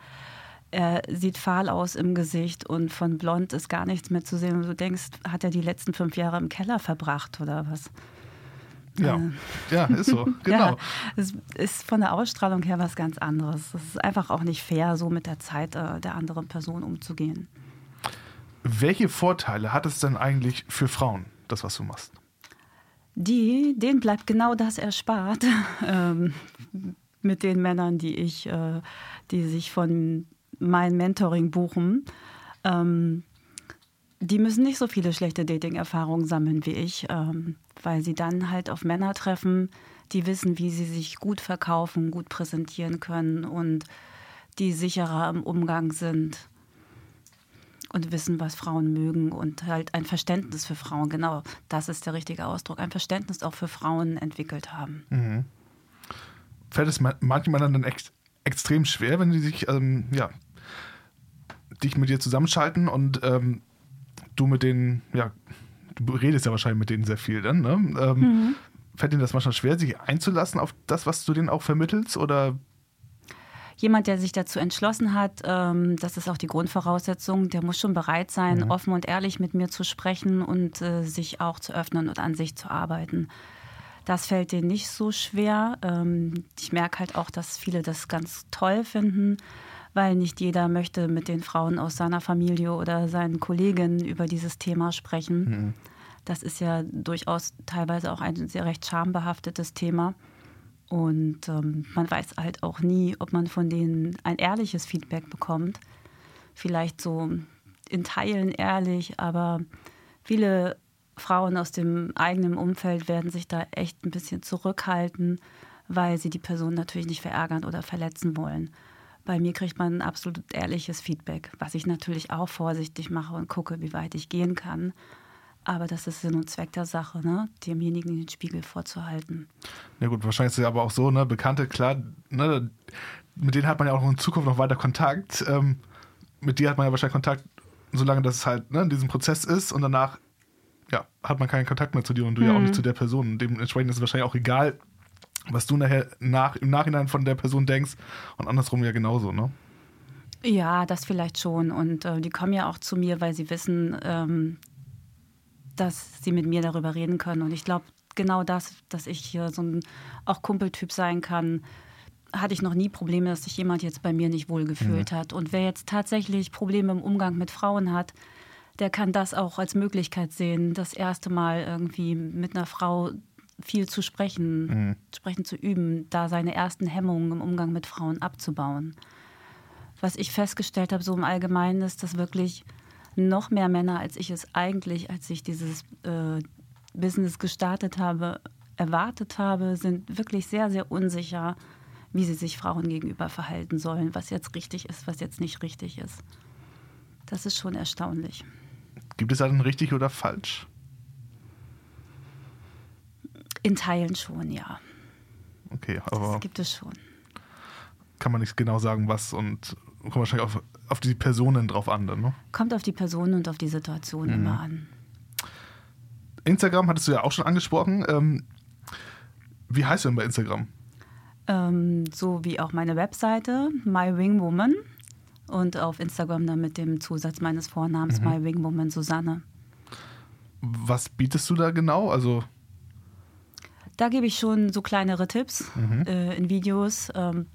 [SPEAKER 3] Er sieht fahl aus im Gesicht und von blond ist gar nichts mehr zu sehen. Und du denkst, hat er die letzten fünf Jahre im Keller verbracht oder was?
[SPEAKER 2] Ja, ja ist so. Genau.
[SPEAKER 3] Äh. Ja, es ist von der Ausstrahlung her was ganz anderes. Es ist einfach auch nicht fair, so mit der Zeit äh, der anderen Person umzugehen.
[SPEAKER 2] Welche Vorteile hat es denn eigentlich für Frauen, das, was du machst?
[SPEAKER 3] Die, denen bleibt genau das erspart ähm, mit den Männern, die ich, äh, die sich von meinem Mentoring buchen. Ähm, die müssen nicht so viele schlechte Dating-Erfahrungen sammeln wie ich, ähm, weil sie dann halt auf Männer treffen, die wissen, wie sie sich gut verkaufen, gut präsentieren können und die sicherer im Umgang sind und wissen, was Frauen mögen und halt ein Verständnis für Frauen, genau, das ist der richtige Ausdruck, ein Verständnis auch für Frauen entwickelt haben.
[SPEAKER 2] fällt es ma- manchen Männern dann ex extrem schwer, wenn die sich, ähm, ja, dich mit dir zusammenschalten und ähm, du mit denen, ja, du redest ja wahrscheinlich mit denen sehr viel dann, ne? Ähm, Fällt ihnen das manchmal schwer, sich einzulassen auf das, was du denen auch vermittelst? Oder
[SPEAKER 3] Jemand, der sich dazu entschlossen hat, ähm, das ist auch die Grundvoraussetzung, der muss schon bereit sein, offen und ehrlich mit mir zu sprechen und äh, sich auch zu öffnen und an sich zu arbeiten. Das fällt denen nicht so schwer. Ähm, ich merke halt auch, dass viele das ganz toll finden, weil nicht jeder möchte mit den Frauen aus seiner Familie oder seinen Kollegen über dieses Thema sprechen. Das ist ja durchaus teilweise auch ein sehr recht schambehaftetes Thema. Und ähm, man weiß halt auch nie, ob man von denen ein ehrliches Feedback bekommt. Vielleicht so in Teilen ehrlich, aber viele Frauen aus dem eigenen Umfeld werden sich da echt ein bisschen zurückhalten, weil sie die Person natürlich nicht verärgern oder verletzen wollen. Bei mir kriegt man ein absolut ehrliches Feedback, was ich natürlich auch vorsichtig mache und gucke, wie weit ich gehen kann. Aber das ist Sinn und Zweck der Sache, ne? demjenigen den Spiegel vorzuhalten.
[SPEAKER 2] Ja gut, wahrscheinlich ist es ja aber auch so, ne, Bekannte, klar, ne, mit denen hat man ja auch in Zukunft noch weiter Kontakt. Ähm, mit dir hat man ja wahrscheinlich Kontakt, solange das halt ne, in diesem Prozess ist und danach ja, hat man keinen Kontakt mehr zu dir und du ja auch nicht zu der Person. Und dementsprechend ist es wahrscheinlich auch egal, was du nachher nach, im Nachhinein von der Person denkst und andersrum ja genauso, ne?
[SPEAKER 3] Ja, das vielleicht schon. Und äh, die kommen ja auch zu mir, weil sie wissen, ähm, dass sie mit mir darüber reden können. Und ich glaube, genau das, dass ich hier so ein auch Kumpeltyp sein kann, hatte ich noch nie Probleme, dass sich jemand jetzt bei mir nicht wohlgefühlt hat. Und wer jetzt tatsächlich Probleme im Umgang mit Frauen hat, der kann das auch als Möglichkeit sehen, das erste Mal irgendwie mit einer Frau viel zu sprechen, sprechen zu üben, da seine ersten Hemmungen im Umgang mit Frauen abzubauen was ich festgestellt habe, so im Allgemeinen, ist, dass wirklich noch mehr Männer, als ich es eigentlich, als ich dieses äh, Business gestartet habe, erwartet habe, sind wirklich sehr, sehr unsicher, wie sie sich Frauen gegenüber verhalten sollen, was jetzt richtig ist, was jetzt nicht richtig ist. Das ist schon erstaunlich.
[SPEAKER 2] Gibt es da denn richtig oder falsch?
[SPEAKER 3] In Teilen schon, ja.
[SPEAKER 2] Okay, aber
[SPEAKER 3] Das gibt es schon.
[SPEAKER 2] kann man nicht genau sagen, was und kommt wahrscheinlich auf, auf die Personen drauf an. Dann, ne?
[SPEAKER 3] Kommt auf die Person und auf die Situation
[SPEAKER 2] Mhm.
[SPEAKER 3] immer an.
[SPEAKER 2] Instagram hattest du ja auch schon angesprochen. Ähm, wie heißt du denn bei Instagram?
[SPEAKER 3] Ähm, so wie auch meine Webseite, My Wing Woman. Und auf Instagram dann mit dem Zusatz meines Vornamens,
[SPEAKER 2] Mhm.
[SPEAKER 3] My Wing Woman Susanne.
[SPEAKER 2] Was bietest du da genau? Also,
[SPEAKER 3] Da gebe ich schon so kleinere Tipps äh, in Videos, ähm,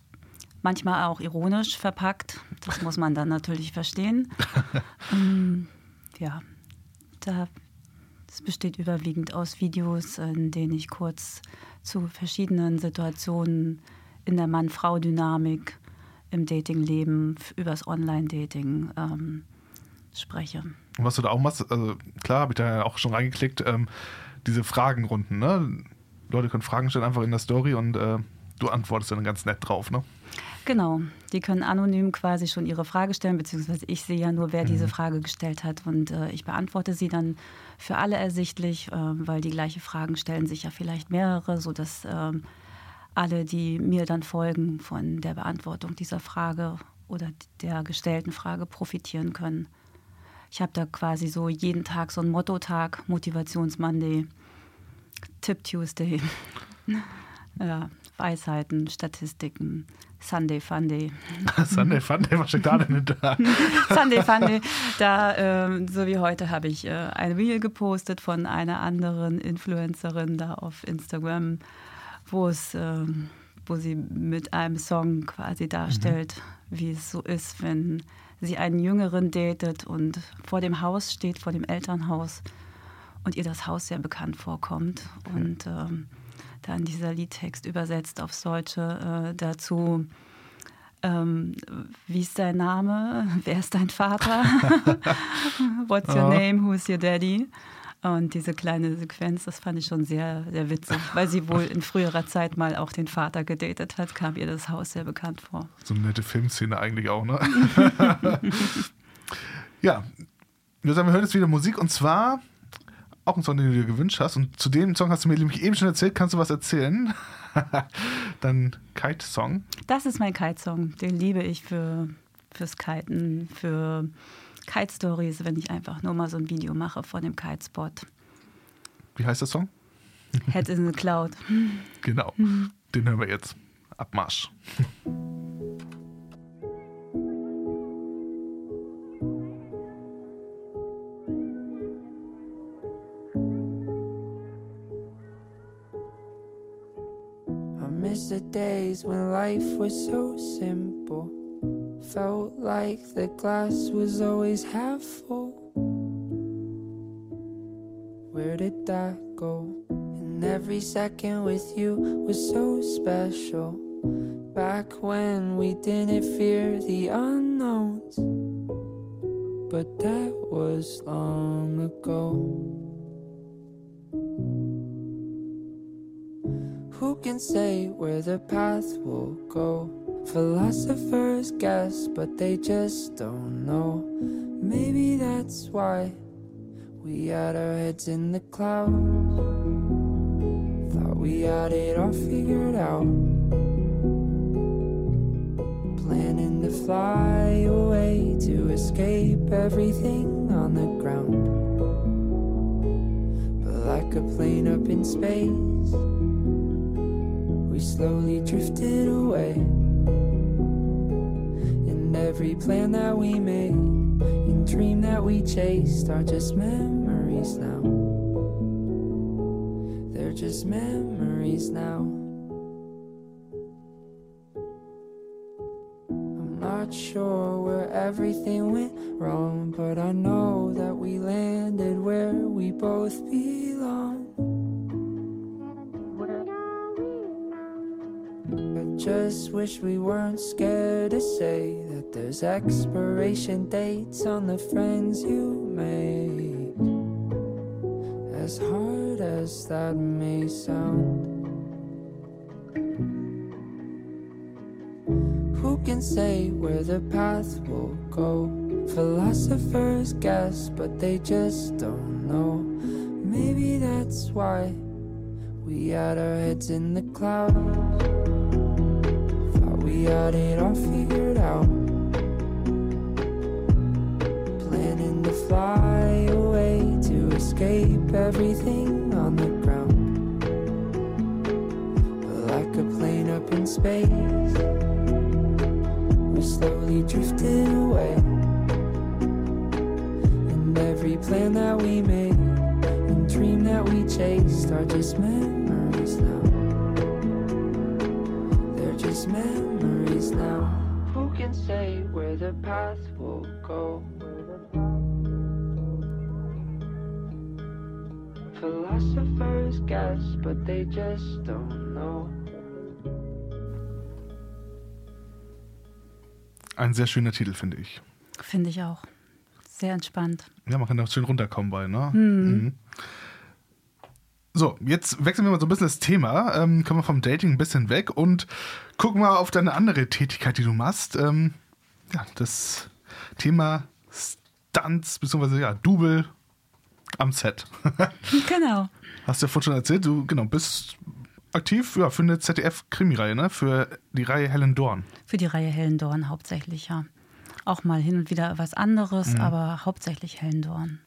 [SPEAKER 3] manchmal auch ironisch verpackt. Das muss man dann natürlich verstehen. ähm, ja, da, das besteht überwiegend aus Videos, in denen ich kurz zu verschiedenen Situationen in der Mann-Frau-Dynamik im Datingleben, übers Online-Dating ähm, spreche.
[SPEAKER 2] was du da auch machst, also klar, habe ich da ja auch schon reingeklickt, ähm, diese Fragenrunden, ne? Leute können Fragen stellen einfach in der Story und äh, du antwortest dann ganz nett drauf, ne?
[SPEAKER 3] Genau, die können anonym quasi schon ihre Frage stellen, beziehungsweise ich sehe ja nur, wer diese Frage gestellt hat und äh, ich beantworte sie dann für alle ersichtlich, äh, weil die gleiche Fragen stellen sich ja vielleicht mehrere, sodass ähm, alle, die mir dann folgen, von der Beantwortung dieser Frage oder der gestellten Frage profitieren können. Ich habe da quasi so jeden Tag so einen Motto-Tag, Motivations-Monday, Tip-Tuesday, ja, Weisheiten, Statistiken, Sunday Funday.
[SPEAKER 2] Sunday Funday, was steckt da denn hinter?
[SPEAKER 3] Sunday Funday. Da, ähm, so wie heute, habe ich äh, ein Reel gepostet von einer anderen Influencerin da auf Instagram, wo es, ähm, wo sie mit einem Song quasi darstellt, wie es so ist, wenn sie einen Jüngeren datet und vor dem Haus steht, vor dem Elternhaus und ihr das Haus sehr bekannt vorkommt und ähm, dann dieser Liedtext übersetzt aufs Deutsche äh, dazu. Ähm, wie ist dein Name? Wer ist dein Vater? What's your name? Who's your daddy? Und diese kleine Sequenz, das fand ich schon sehr, sehr witzig, weil sie wohl in früherer Zeit mal auch den Vater gedatet hat, kam ihr das Haus sehr bekannt vor.
[SPEAKER 2] So eine nette Filmszene eigentlich auch, ne? ja, wir sagen, wir hören jetzt wieder Musik und zwar auch ein Song, den du dir gewünscht hast. Und zu dem Song hast du mir nämlich eben schon erzählt. Kannst du was erzählen? Dann Kite-Song.
[SPEAKER 3] Das ist mein Kite-Song. Den liebe ich für, fürs Kiten, für Kite-Stories, wenn ich einfach nur mal so ein Video mache von dem Kite-Spot.
[SPEAKER 2] Wie heißt der Song?
[SPEAKER 3] Head in the Cloud.
[SPEAKER 2] Genau. Den hören wir jetzt. Abmarsch.
[SPEAKER 7] Days when life was so simple. Felt like the glass was always half full. Where did that go? And every second with you was so special. Back when we didn't fear the unknowns. But that was long ago. Can say where the path will go? Philosophers guess, but they just don't know. Maybe that's why we had our heads in the clouds. Thought we had it all figured out. Planning to fly away to escape everything on the ground. But like a plane up in space, we slowly drifted away. And every plan that we made and dream that we chased are just memories now. They're just memories now. I'm not sure where everything went wrong, but I know that we landed where we both belong. Just wish we weren't scared to say that there's expiration dates on the friends you made. As hard as that may sound. Who can say where the path will go? Philosophers guess, but they just don't know. Maybe that's why We had our heads in the clouds. We had it all figured out. Planning to fly away to escape everything on the ground. Like a plane up in space, we slowly drifted away. And every plan that we made and dream that we chased are just memories now. Just memories now. Who can say where the path will go? Philosophers guess, but they just don't know.
[SPEAKER 2] Ein sehr schöner Titel, finde ich.
[SPEAKER 3] Finde ich auch. Sehr entspannt.
[SPEAKER 2] Ja, man kann da schön runterkommen bei, ne? Mhm. So, jetzt wechseln wir mal so ein bisschen das Thema. Ähm, kommen wir vom Dating ein bisschen weg und gucken mal auf deine andere Tätigkeit, die du machst. Ähm, ja, das Thema Stunts, beziehungsweise ja, Double am Set.
[SPEAKER 3] Genau.
[SPEAKER 2] Hast du ja vorhin schon erzählt, du genau, bist aktiv ja, für eine ZDF-Krimireihe, ne? Für die Reihe Helen Dorn.
[SPEAKER 3] Für die Reihe Hellendorn hauptsächlich, ja. Auch mal hin und wieder was anderes, aber hauptsächlich Hellendorn.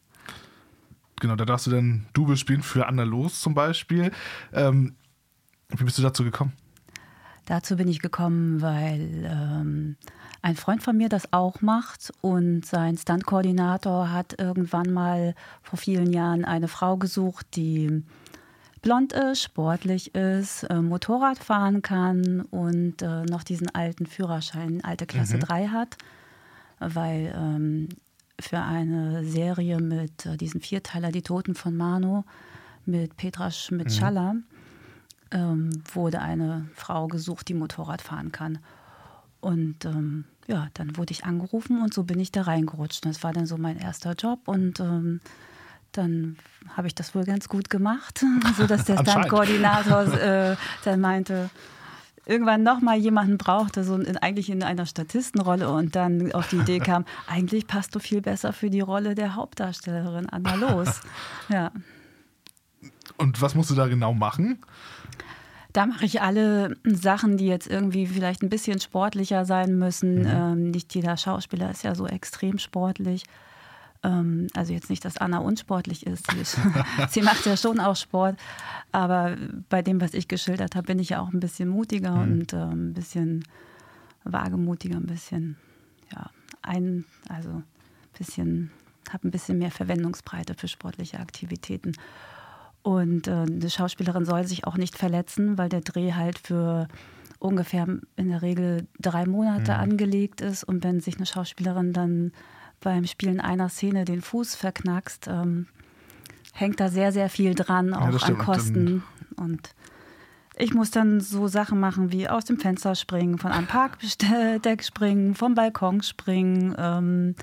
[SPEAKER 2] Genau, da darfst du dann Double spielen für Anna Los zum Beispiel. Ähm, wie bist du dazu gekommen?
[SPEAKER 3] Dazu bin ich gekommen, weil ähm, ein Freund von mir das auch macht und sein Stuntkoordinator hat irgendwann mal vor vielen Jahren eine Frau gesucht, die blond ist, sportlich ist, äh, Motorrad fahren kann und äh, noch diesen alten Führerschein, alte Klasse 3 hat, weil ähm, für eine Serie mit äh, diesen Vierteiler Die Toten von Mano mit Petra Schmidt-Schaller ähm, wurde eine Frau gesucht, die Motorrad fahren kann. Und ähm, ja, dann wurde ich angerufen und so bin ich da reingerutscht. Das war dann so mein erster Job und ähm, dann habe ich das wohl ganz gut gemacht, sodass der
[SPEAKER 2] Anscheinend.
[SPEAKER 3] Stunt-Koordinator äh, dann meinte, irgendwann nochmal jemanden brauchte, so in, eigentlich in einer Statistenrolle und dann auf die Idee kam, eigentlich passt du viel besser für die Rolle der Hauptdarstellerin Anna Los. Ja.
[SPEAKER 2] Und was musst du da genau machen?
[SPEAKER 3] Da mache ich alle Sachen, die jetzt irgendwie vielleicht ein bisschen sportlicher sein müssen. Ähm, nicht jeder Schauspieler ist ja so extrem sportlich. Ähm, also jetzt nicht, dass Anna unsportlich ist. Sie, macht ja schon auch Sport. Aber bei dem, was ich geschildert habe, bin ich ja auch ein bisschen mutiger und ähm, ein bisschen wagemutiger, ein bisschen, ja, ein, also ein bisschen, habe ein bisschen mehr Verwendungsbreite für sportliche Aktivitäten. Und äh, eine Schauspielerin soll sich auch nicht verletzen, weil der Dreh halt für ungefähr in der Regel drei Monate angelegt ist. Und wenn sich eine Schauspielerin dann beim Spielen einer Szene den Fuß verknackst, ähm, hängt da sehr, sehr viel dran, auch
[SPEAKER 2] das
[SPEAKER 3] an. Kosten. Und ich muss dann so Sachen machen wie aus dem Fenster springen, von einem Parkdeck springen, vom Balkon springen, ähm,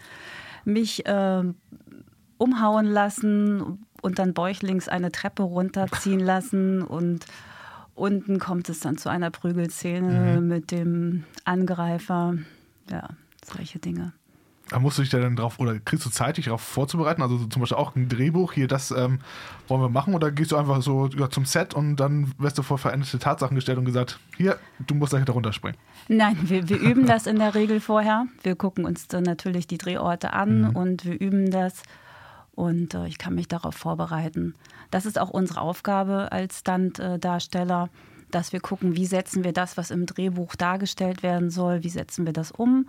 [SPEAKER 3] mich ähm, umhauen lassen und dann bäuchlings eine Treppe runterziehen lassen und unten kommt es dann zu einer Prügelszene mit dem Angreifer. Ja, solche Dinge.
[SPEAKER 2] Da musst du dich da dann drauf, oder kriegst du Zeit, dich darauf vorzubereiten? Also so zum Beispiel auch ein Drehbuch, hier, das ähm, wollen wir machen, oder gehst du einfach so ja, zum Set und dann wirst du vor veränderte Tatsachen gestellt und gesagt, hier, du musst gleich da runterspringen.
[SPEAKER 3] Nein, wir, wir üben das in der Regel vorher. Wir gucken uns dann natürlich die Drehorte an und wir üben das. Und äh, ich kann mich darauf vorbereiten. Das ist auch unsere Aufgabe als Stunt-Darsteller, dass wir gucken, wie setzen wir das, was im Drehbuch dargestellt werden soll, wie setzen wir das um.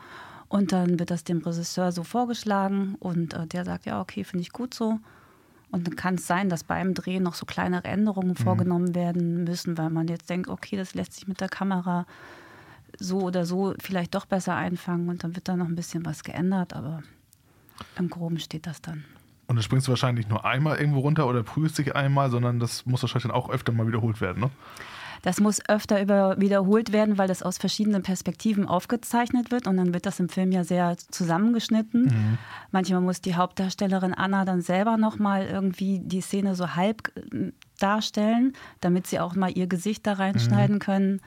[SPEAKER 3] Und dann wird das dem Regisseur so vorgeschlagen und äh, der sagt, ja, okay, finde ich gut so. Und dann kann es sein, dass beim Drehen noch so kleinere Änderungen vorgenommen werden müssen, weil man jetzt denkt, okay, das lässt sich mit der Kamera so oder so vielleicht doch besser einfangen und dann wird da noch ein bisschen was geändert, aber im Groben steht das dann.
[SPEAKER 2] Und dann springst du wahrscheinlich nur einmal irgendwo runter oder prüfst dich einmal, sondern das muss wahrscheinlich dann auch öfter mal wiederholt werden, ne?
[SPEAKER 3] Das muss öfter über, wiederholt werden, weil das aus verschiedenen Perspektiven aufgezeichnet wird und dann wird das im Film ja sehr zusammengeschnitten. Manchmal muss die Hauptdarstellerin Anna dann selber nochmal irgendwie die Szene so halb äh, darstellen, damit sie auch mal ihr Gesicht da reinschneiden können.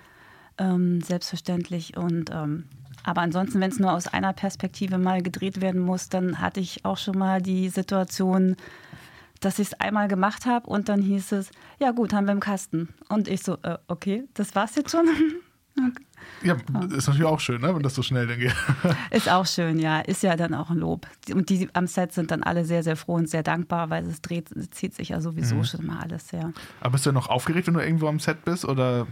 [SPEAKER 3] Ähm, selbstverständlich. Und ähm, aber ansonsten, wenn es nur aus einer Perspektive mal gedreht werden muss, dann hatte ich auch schon mal die Situation, dass ich es einmal gemacht habe und dann hieß es, ja gut, haben wir im Kasten. Und ich so, äh, okay, das war's jetzt schon.
[SPEAKER 2] Ja, ist natürlich auch schön, ne, wenn das so schnell dann geht.
[SPEAKER 3] Ist auch schön, ja. Ist ja dann auch ein Lob. Und die am Set sind dann alle sehr, sehr froh und sehr dankbar, weil es dreht, es zieht sich ja sowieso
[SPEAKER 2] Mhm.
[SPEAKER 3] schon mal alles sehr.
[SPEAKER 2] Aber bist du noch aufgeregt, wenn du irgendwo am Set bist oder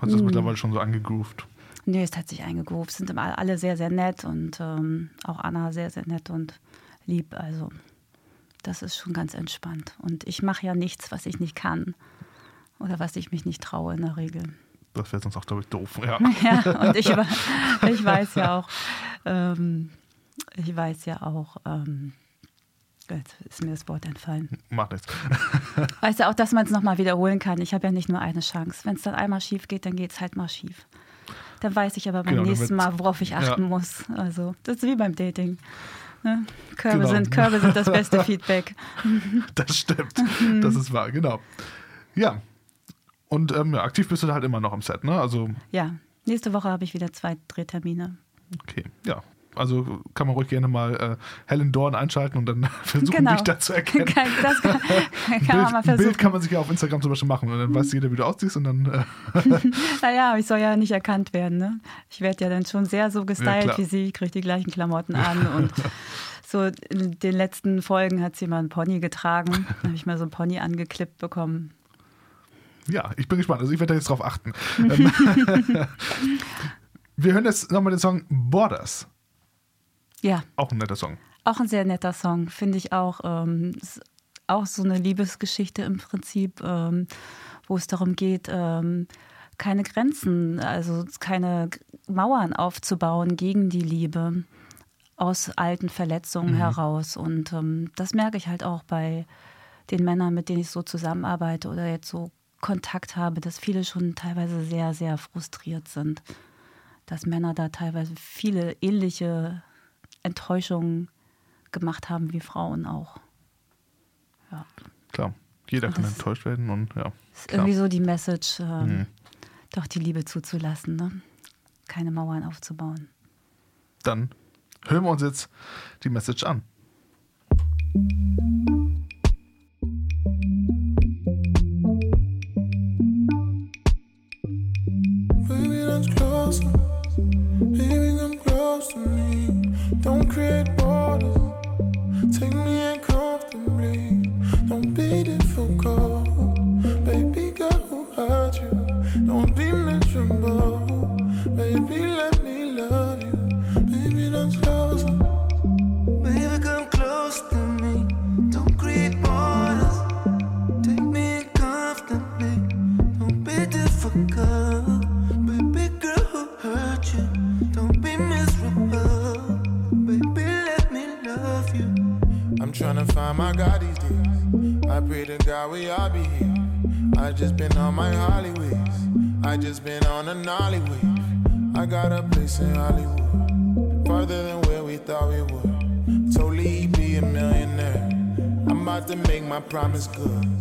[SPEAKER 2] hast du das
[SPEAKER 3] Mhm.
[SPEAKER 2] mittlerweile schon so angegroovt?
[SPEAKER 3] Nee, es hat sich eingegroovt. Sind immer alle sehr, sehr nett und ähm, auch Anna sehr, sehr nett und lieb. Also das ist schon ganz entspannt. Und ich mache ja nichts, was ich nicht kann oder was ich mich nicht traue in der Regel.
[SPEAKER 2] Das wäre sonst auch, glaube ich, doof. Ja.
[SPEAKER 3] Ja, und ich, ich weiß ja auch, ähm, ich weiß ja auch, ähm, jetzt ist mir das Wort entfallen.
[SPEAKER 2] Macht nichts.
[SPEAKER 3] Weißt du auch, dass man es nochmal wiederholen kann. Ich habe ja nicht nur eine Chance. Wenn es dann einmal schief geht, dann geht es halt mal schief. Dann weiß ich aber beim
[SPEAKER 2] Genau,
[SPEAKER 3] nächsten Mal, worauf ich achten
[SPEAKER 2] Ja.
[SPEAKER 3] muss. Also, das ist wie beim Dating. Ne? Körbe,
[SPEAKER 2] Genau.
[SPEAKER 3] sind, Körbe sind das beste Feedback.
[SPEAKER 2] Das stimmt.
[SPEAKER 3] Mhm.
[SPEAKER 2] Das ist wahr, genau. Ja. Und ähm, ja, aktiv bist du halt immer noch am Set, ne? Also,
[SPEAKER 3] Ja, nächste Woche habe ich wieder zwei Drehtermine.
[SPEAKER 2] okay, ja. Also kann man ruhig gerne mal äh, Helen Dorn einschalten und dann versuchen,
[SPEAKER 3] Genau.
[SPEAKER 2] dich da zu erkennen.
[SPEAKER 3] Das kann, kann man
[SPEAKER 2] Bild,
[SPEAKER 3] mal
[SPEAKER 2] ein Bild
[SPEAKER 3] versuchen.
[SPEAKER 2] kann man sich ja auf Instagram zum Beispiel machen und dann weiß jeder, wie du aussiehst und dann äh,
[SPEAKER 3] Naja, ich soll ja nicht erkannt werden. Ne? Ich werde ja dann schon sehr so
[SPEAKER 2] Ja,
[SPEAKER 3] gestylt
[SPEAKER 2] klar.
[SPEAKER 3] wie sie. Ich kriege die gleichen Klamotten an. Und so in den letzten Folgen hat sie mal einen Pony getragen. Da habe ich mal so einen Pony angeklippt bekommen.
[SPEAKER 2] ja, ich bin gespannt. Also ich werde da jetzt drauf achten. Ähm, Wir hören jetzt nochmal den Song Borders.
[SPEAKER 3] Ja,
[SPEAKER 2] Auch ein netter Song.
[SPEAKER 3] auch ein sehr netter Song, finde ich auch. Ähm, ist auch so eine Liebesgeschichte im Prinzip, ähm, wo es darum geht, ähm, keine Grenzen, also keine Mauern aufzubauen gegen die Liebe aus alten Verletzungen heraus. Und ähm, das merke ich halt auch bei den Männern, mit denen ich so zusammenarbeite oder jetzt so Kontakt habe, dass viele schon teilweise sehr, sehr frustriert sind. Dass Männer da teilweise viele ähnliche Enttäuschungen gemacht haben wie Frauen auch. Ja.
[SPEAKER 2] Klar. Jeder
[SPEAKER 3] Und
[SPEAKER 2] kann enttäuscht werden und ja.
[SPEAKER 3] Ist
[SPEAKER 2] Klar.
[SPEAKER 3] irgendwie so die Message, ähm,
[SPEAKER 2] Mhm.
[SPEAKER 3] doch die Liebe zuzulassen, ne? keine Mauern aufzubauen.
[SPEAKER 2] Dann hören wir uns jetzt die Message an.
[SPEAKER 8] Don't create borders. Take me in comfortably. Don't be difficult. Baby, girl, who hurt you? Don't be miserable. Baby, let pray to God we all be here. I just been on my Hollywood. I just been on a Nolly wave. I got a place in Hollywood. Farther than where we thought we would. Totally be a millionaire. I'm about to make my promise good.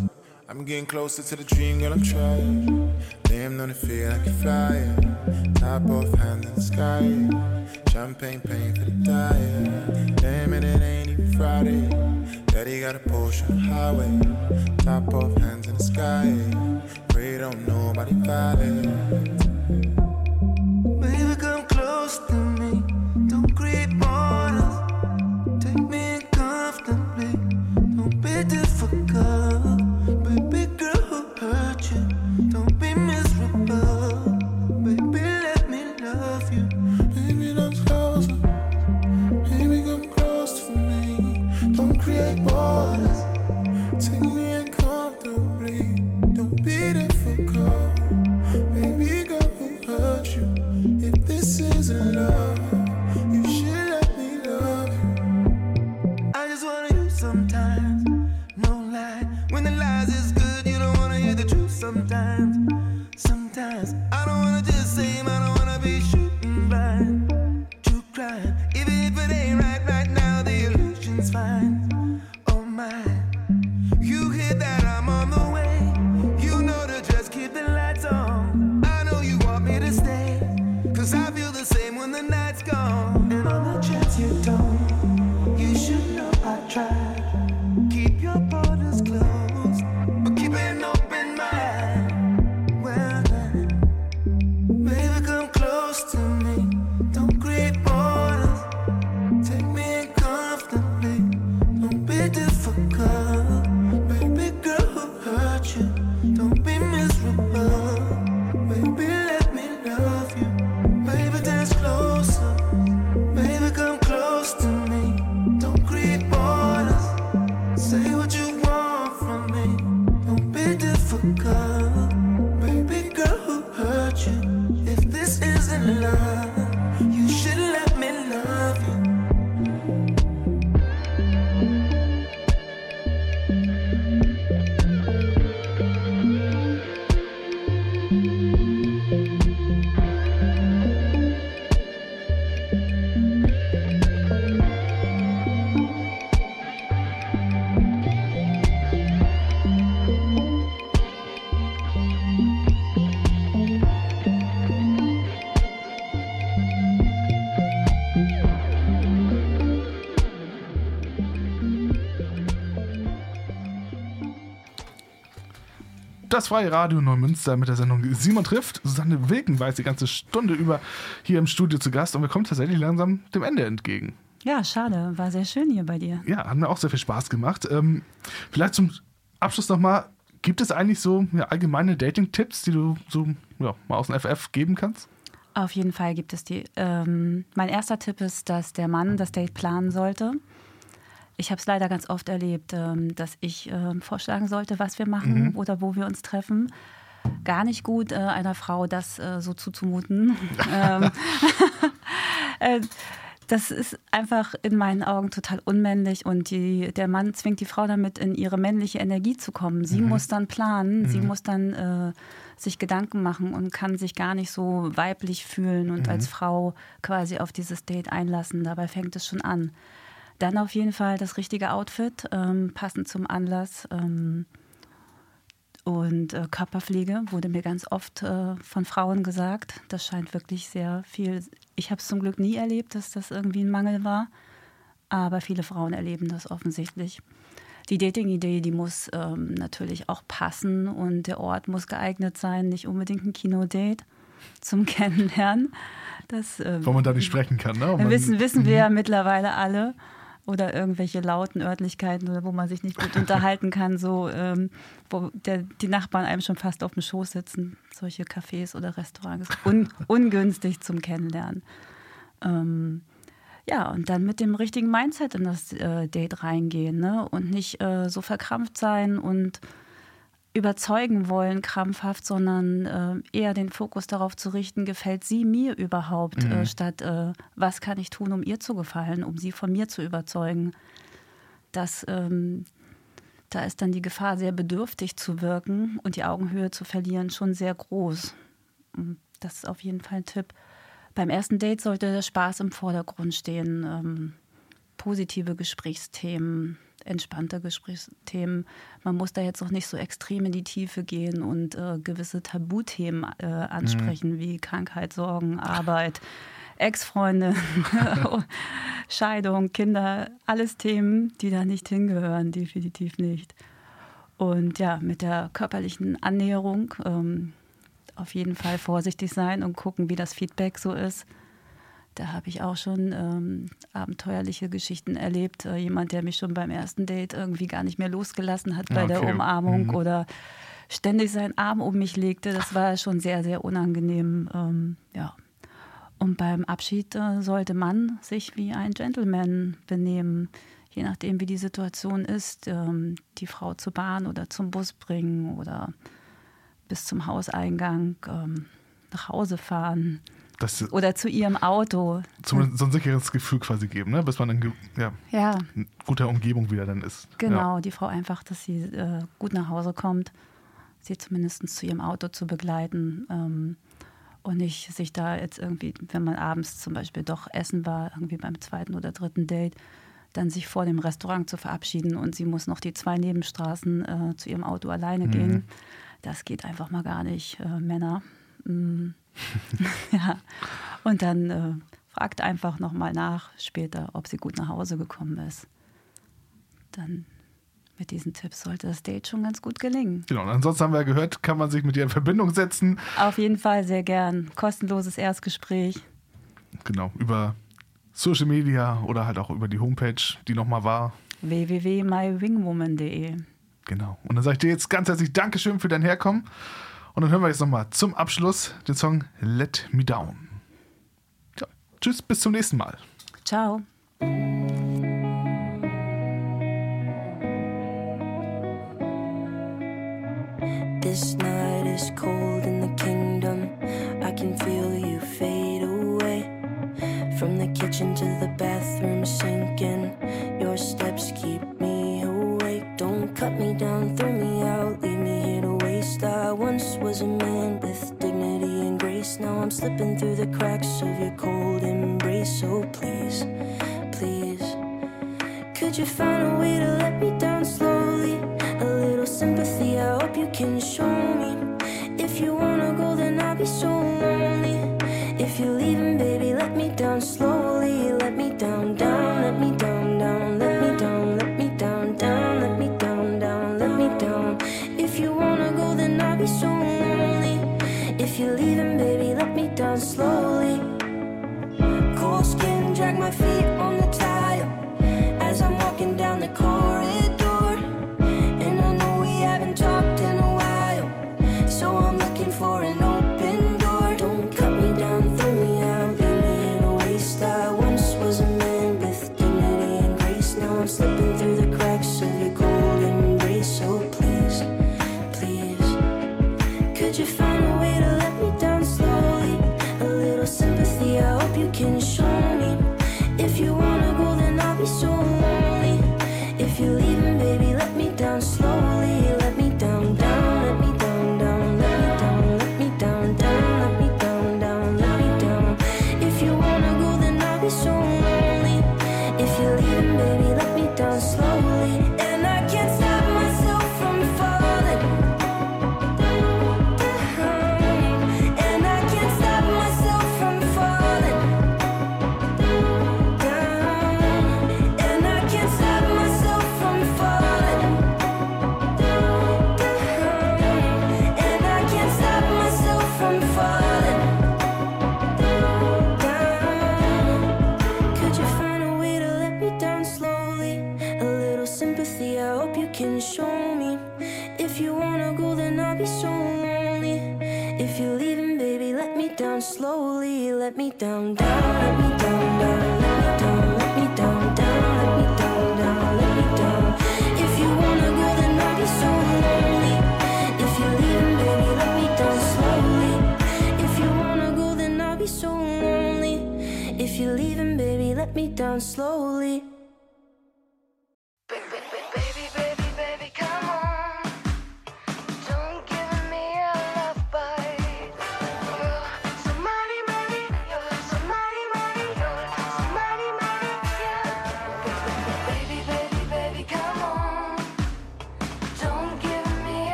[SPEAKER 8] I'm getting closer to the dream, girl, I'm trying. Damn, don't it feel like you're flying? Top off, hand in the sky. Champagne pain for the diet. Damn it, it ain't even Friday. Daddy got a Porsche on the highway. Top off, hands in the sky. Pray don't nobody violate. Baby, come close to me. Don't create borders. Take me in comfortably. Don't be difficult. time.
[SPEAKER 2] Das Freie Radio Neumünster mit der Sendung Simon trifft. Susanne Wilken war jetzt die ganze Stunde über hier im Studio zu Gast und wir kommen tatsächlich langsam dem Ende entgegen.
[SPEAKER 3] Ja, schade. War sehr schön hier bei dir.
[SPEAKER 2] Ja, hat mir auch sehr viel Spaß gemacht. Ähm, vielleicht zum Abschluss nochmal, gibt es eigentlich so ja, allgemeine Dating-Tipps, die du so ja, mal aus dem FF geben kannst?
[SPEAKER 3] Auf jeden Fall gibt es die. Ähm, mein erster Tipp ist, dass der Mann das Date planen sollte. Ich habe es leider ganz oft erlebt, ähm, dass ich ähm, vorschlagen sollte, was wir machen oder wo wir uns treffen. Gar nicht gut, äh, einer Frau das äh, so zuzumuten. ähm, äh, das ist einfach in meinen Augen total unmännlich und die, der Mann zwingt die Frau damit, in ihre männliche Energie zu kommen. Sie muss dann planen, sie muss dann äh, sich Gedanken machen und kann sich gar nicht so weiblich fühlen und als Frau quasi auf dieses Date einlassen. Dabei fängt es schon an. Dann auf jeden Fall das richtige Outfit, ähm, passend zum Anlass. Ähm, und äh, Körperpflege wurde mir ganz oft äh, von Frauen gesagt. Das scheint wirklich sehr viel. Ich habe es zum Glück nie erlebt, dass das irgendwie ein Mangel war. Aber viele Frauen erleben das offensichtlich. Die Dating-Idee, die muss ähm, natürlich auch passen und der Ort muss geeignet sein, nicht unbedingt ein Kinodate zum Kennenlernen. Das, ähm,
[SPEAKER 2] Wo man da nicht sprechen kann, ne?
[SPEAKER 3] Wir
[SPEAKER 2] man-
[SPEAKER 3] wissen, wissen wir ja mittlerweile alle. Oder irgendwelche lauten Örtlichkeiten, oder wo man sich nicht gut unterhalten kann, so ähm, wo der, die Nachbarn einem schon fast auf dem Schoß sitzen. Solche Cafés oder Restaurants. Un, ungünstig zum Kennenlernen. Ähm, ja, und dann mit dem richtigen Mindset in das äh, Date reingehen ne? und nicht äh, so verkrampft sein und überzeugen wollen, krampfhaft, sondern äh, eher den Fokus darauf zu richten, gefällt sie mir überhaupt, äh, statt äh, was kann ich tun, um ihr zu gefallen, um sie von mir zu überzeugen. Das, ähm, da ist dann die Gefahr, sehr bedürftig zu wirken und die Augenhöhe zu verlieren, schon sehr groß. Mm, Das ist auf jeden Fall ein Tipp. Beim ersten Date sollte der Spaß im Vordergrund stehen. Ähm, positive Gesprächsthemen, entspannte Gesprächsthemen. Man muss da jetzt noch nicht so extrem in die Tiefe gehen und äh, gewisse Tabuthemen äh, ansprechen, wie Krankheit, Sorgen, Arbeit, Ex-Freunde, Scheidung, Kinder, alles Themen, die da nicht hingehören, definitiv nicht. Und ja, mit der körperlichen Annäherung ähm, auf jeden Fall vorsichtig sein und gucken, wie das Feedback so ist. Da habe ich auch schon ähm, abenteuerliche Geschichten erlebt. Äh, jemand, der mich schon beim ersten Date irgendwie gar nicht mehr losgelassen hat bei der
[SPEAKER 2] Okay.
[SPEAKER 3] Umarmung
[SPEAKER 2] Mhm.
[SPEAKER 3] oder ständig seinen Arm um mich legte. Das war schon sehr, sehr unangenehm. Ähm, ja. Und beim Abschied äh, sollte man sich wie ein Gentleman benehmen, je nachdem, wie die Situation ist, ähm, die Frau zur Bahn oder zum Bus bringen oder bis zum Hauseingang ähm, nach Hause fahren
[SPEAKER 2] Das
[SPEAKER 3] oder zu ihrem Auto.
[SPEAKER 2] zumindest so ein sicheres Gefühl quasi geben, ne? bis man in ja,
[SPEAKER 3] Ja,
[SPEAKER 2] in guter Umgebung wieder dann ist.
[SPEAKER 3] genau, die Frau einfach, dass sie äh, gut nach Hause kommt, sie zumindest zu ihrem Auto zu begleiten ähm, und nicht sich da jetzt irgendwie, wenn man abends zum Beispiel doch essen war, irgendwie beim zweiten oder dritten Date, dann sich vor dem Restaurant zu verabschieden und sie muss noch die zwei Nebenstraßen äh, zu ihrem Auto alleine gehen. Das geht einfach mal gar nicht, äh, Männer. Mm. ja. Und dann äh, fragt einfach nochmal nach später, ob sie gut nach Hause gekommen ist. Dann mit diesen Tipps sollte das Date schon ganz gut gelingen.
[SPEAKER 2] Genau, und ansonsten haben wir ja gehört, kann man sich mit ihr in Verbindung setzen.
[SPEAKER 3] Auf jeden Fall sehr gern. Kostenloses Erstgespräch.
[SPEAKER 2] Genau, über Social Media oder halt auch über die Homepage, die nochmal war.
[SPEAKER 3] www.mywingwoman.de.
[SPEAKER 2] Genau. Und dann sage ich dir jetzt ganz herzlich Dankeschön für dein Herkommen. Und dann hören wir jetzt nochmal zum Abschluss den Song Let Me Down. Ja, tschüss, bis zum nächsten Mal.
[SPEAKER 3] Ciao.
[SPEAKER 7] This night is cold
[SPEAKER 9] slipping through the cracks of your cold embrace. So please, please, could you find a way to let me down slowly? A little sympathy, I hope you can show me. If you wanna go, then I'll be so lonely. If you're leaving, baby, let me down slowly. Let me down, down, let me down, down, let me down, let me down, down, let me down, down, let me down. If you wanna go, then I'll be so lonely. If you're leaving, me down slowly.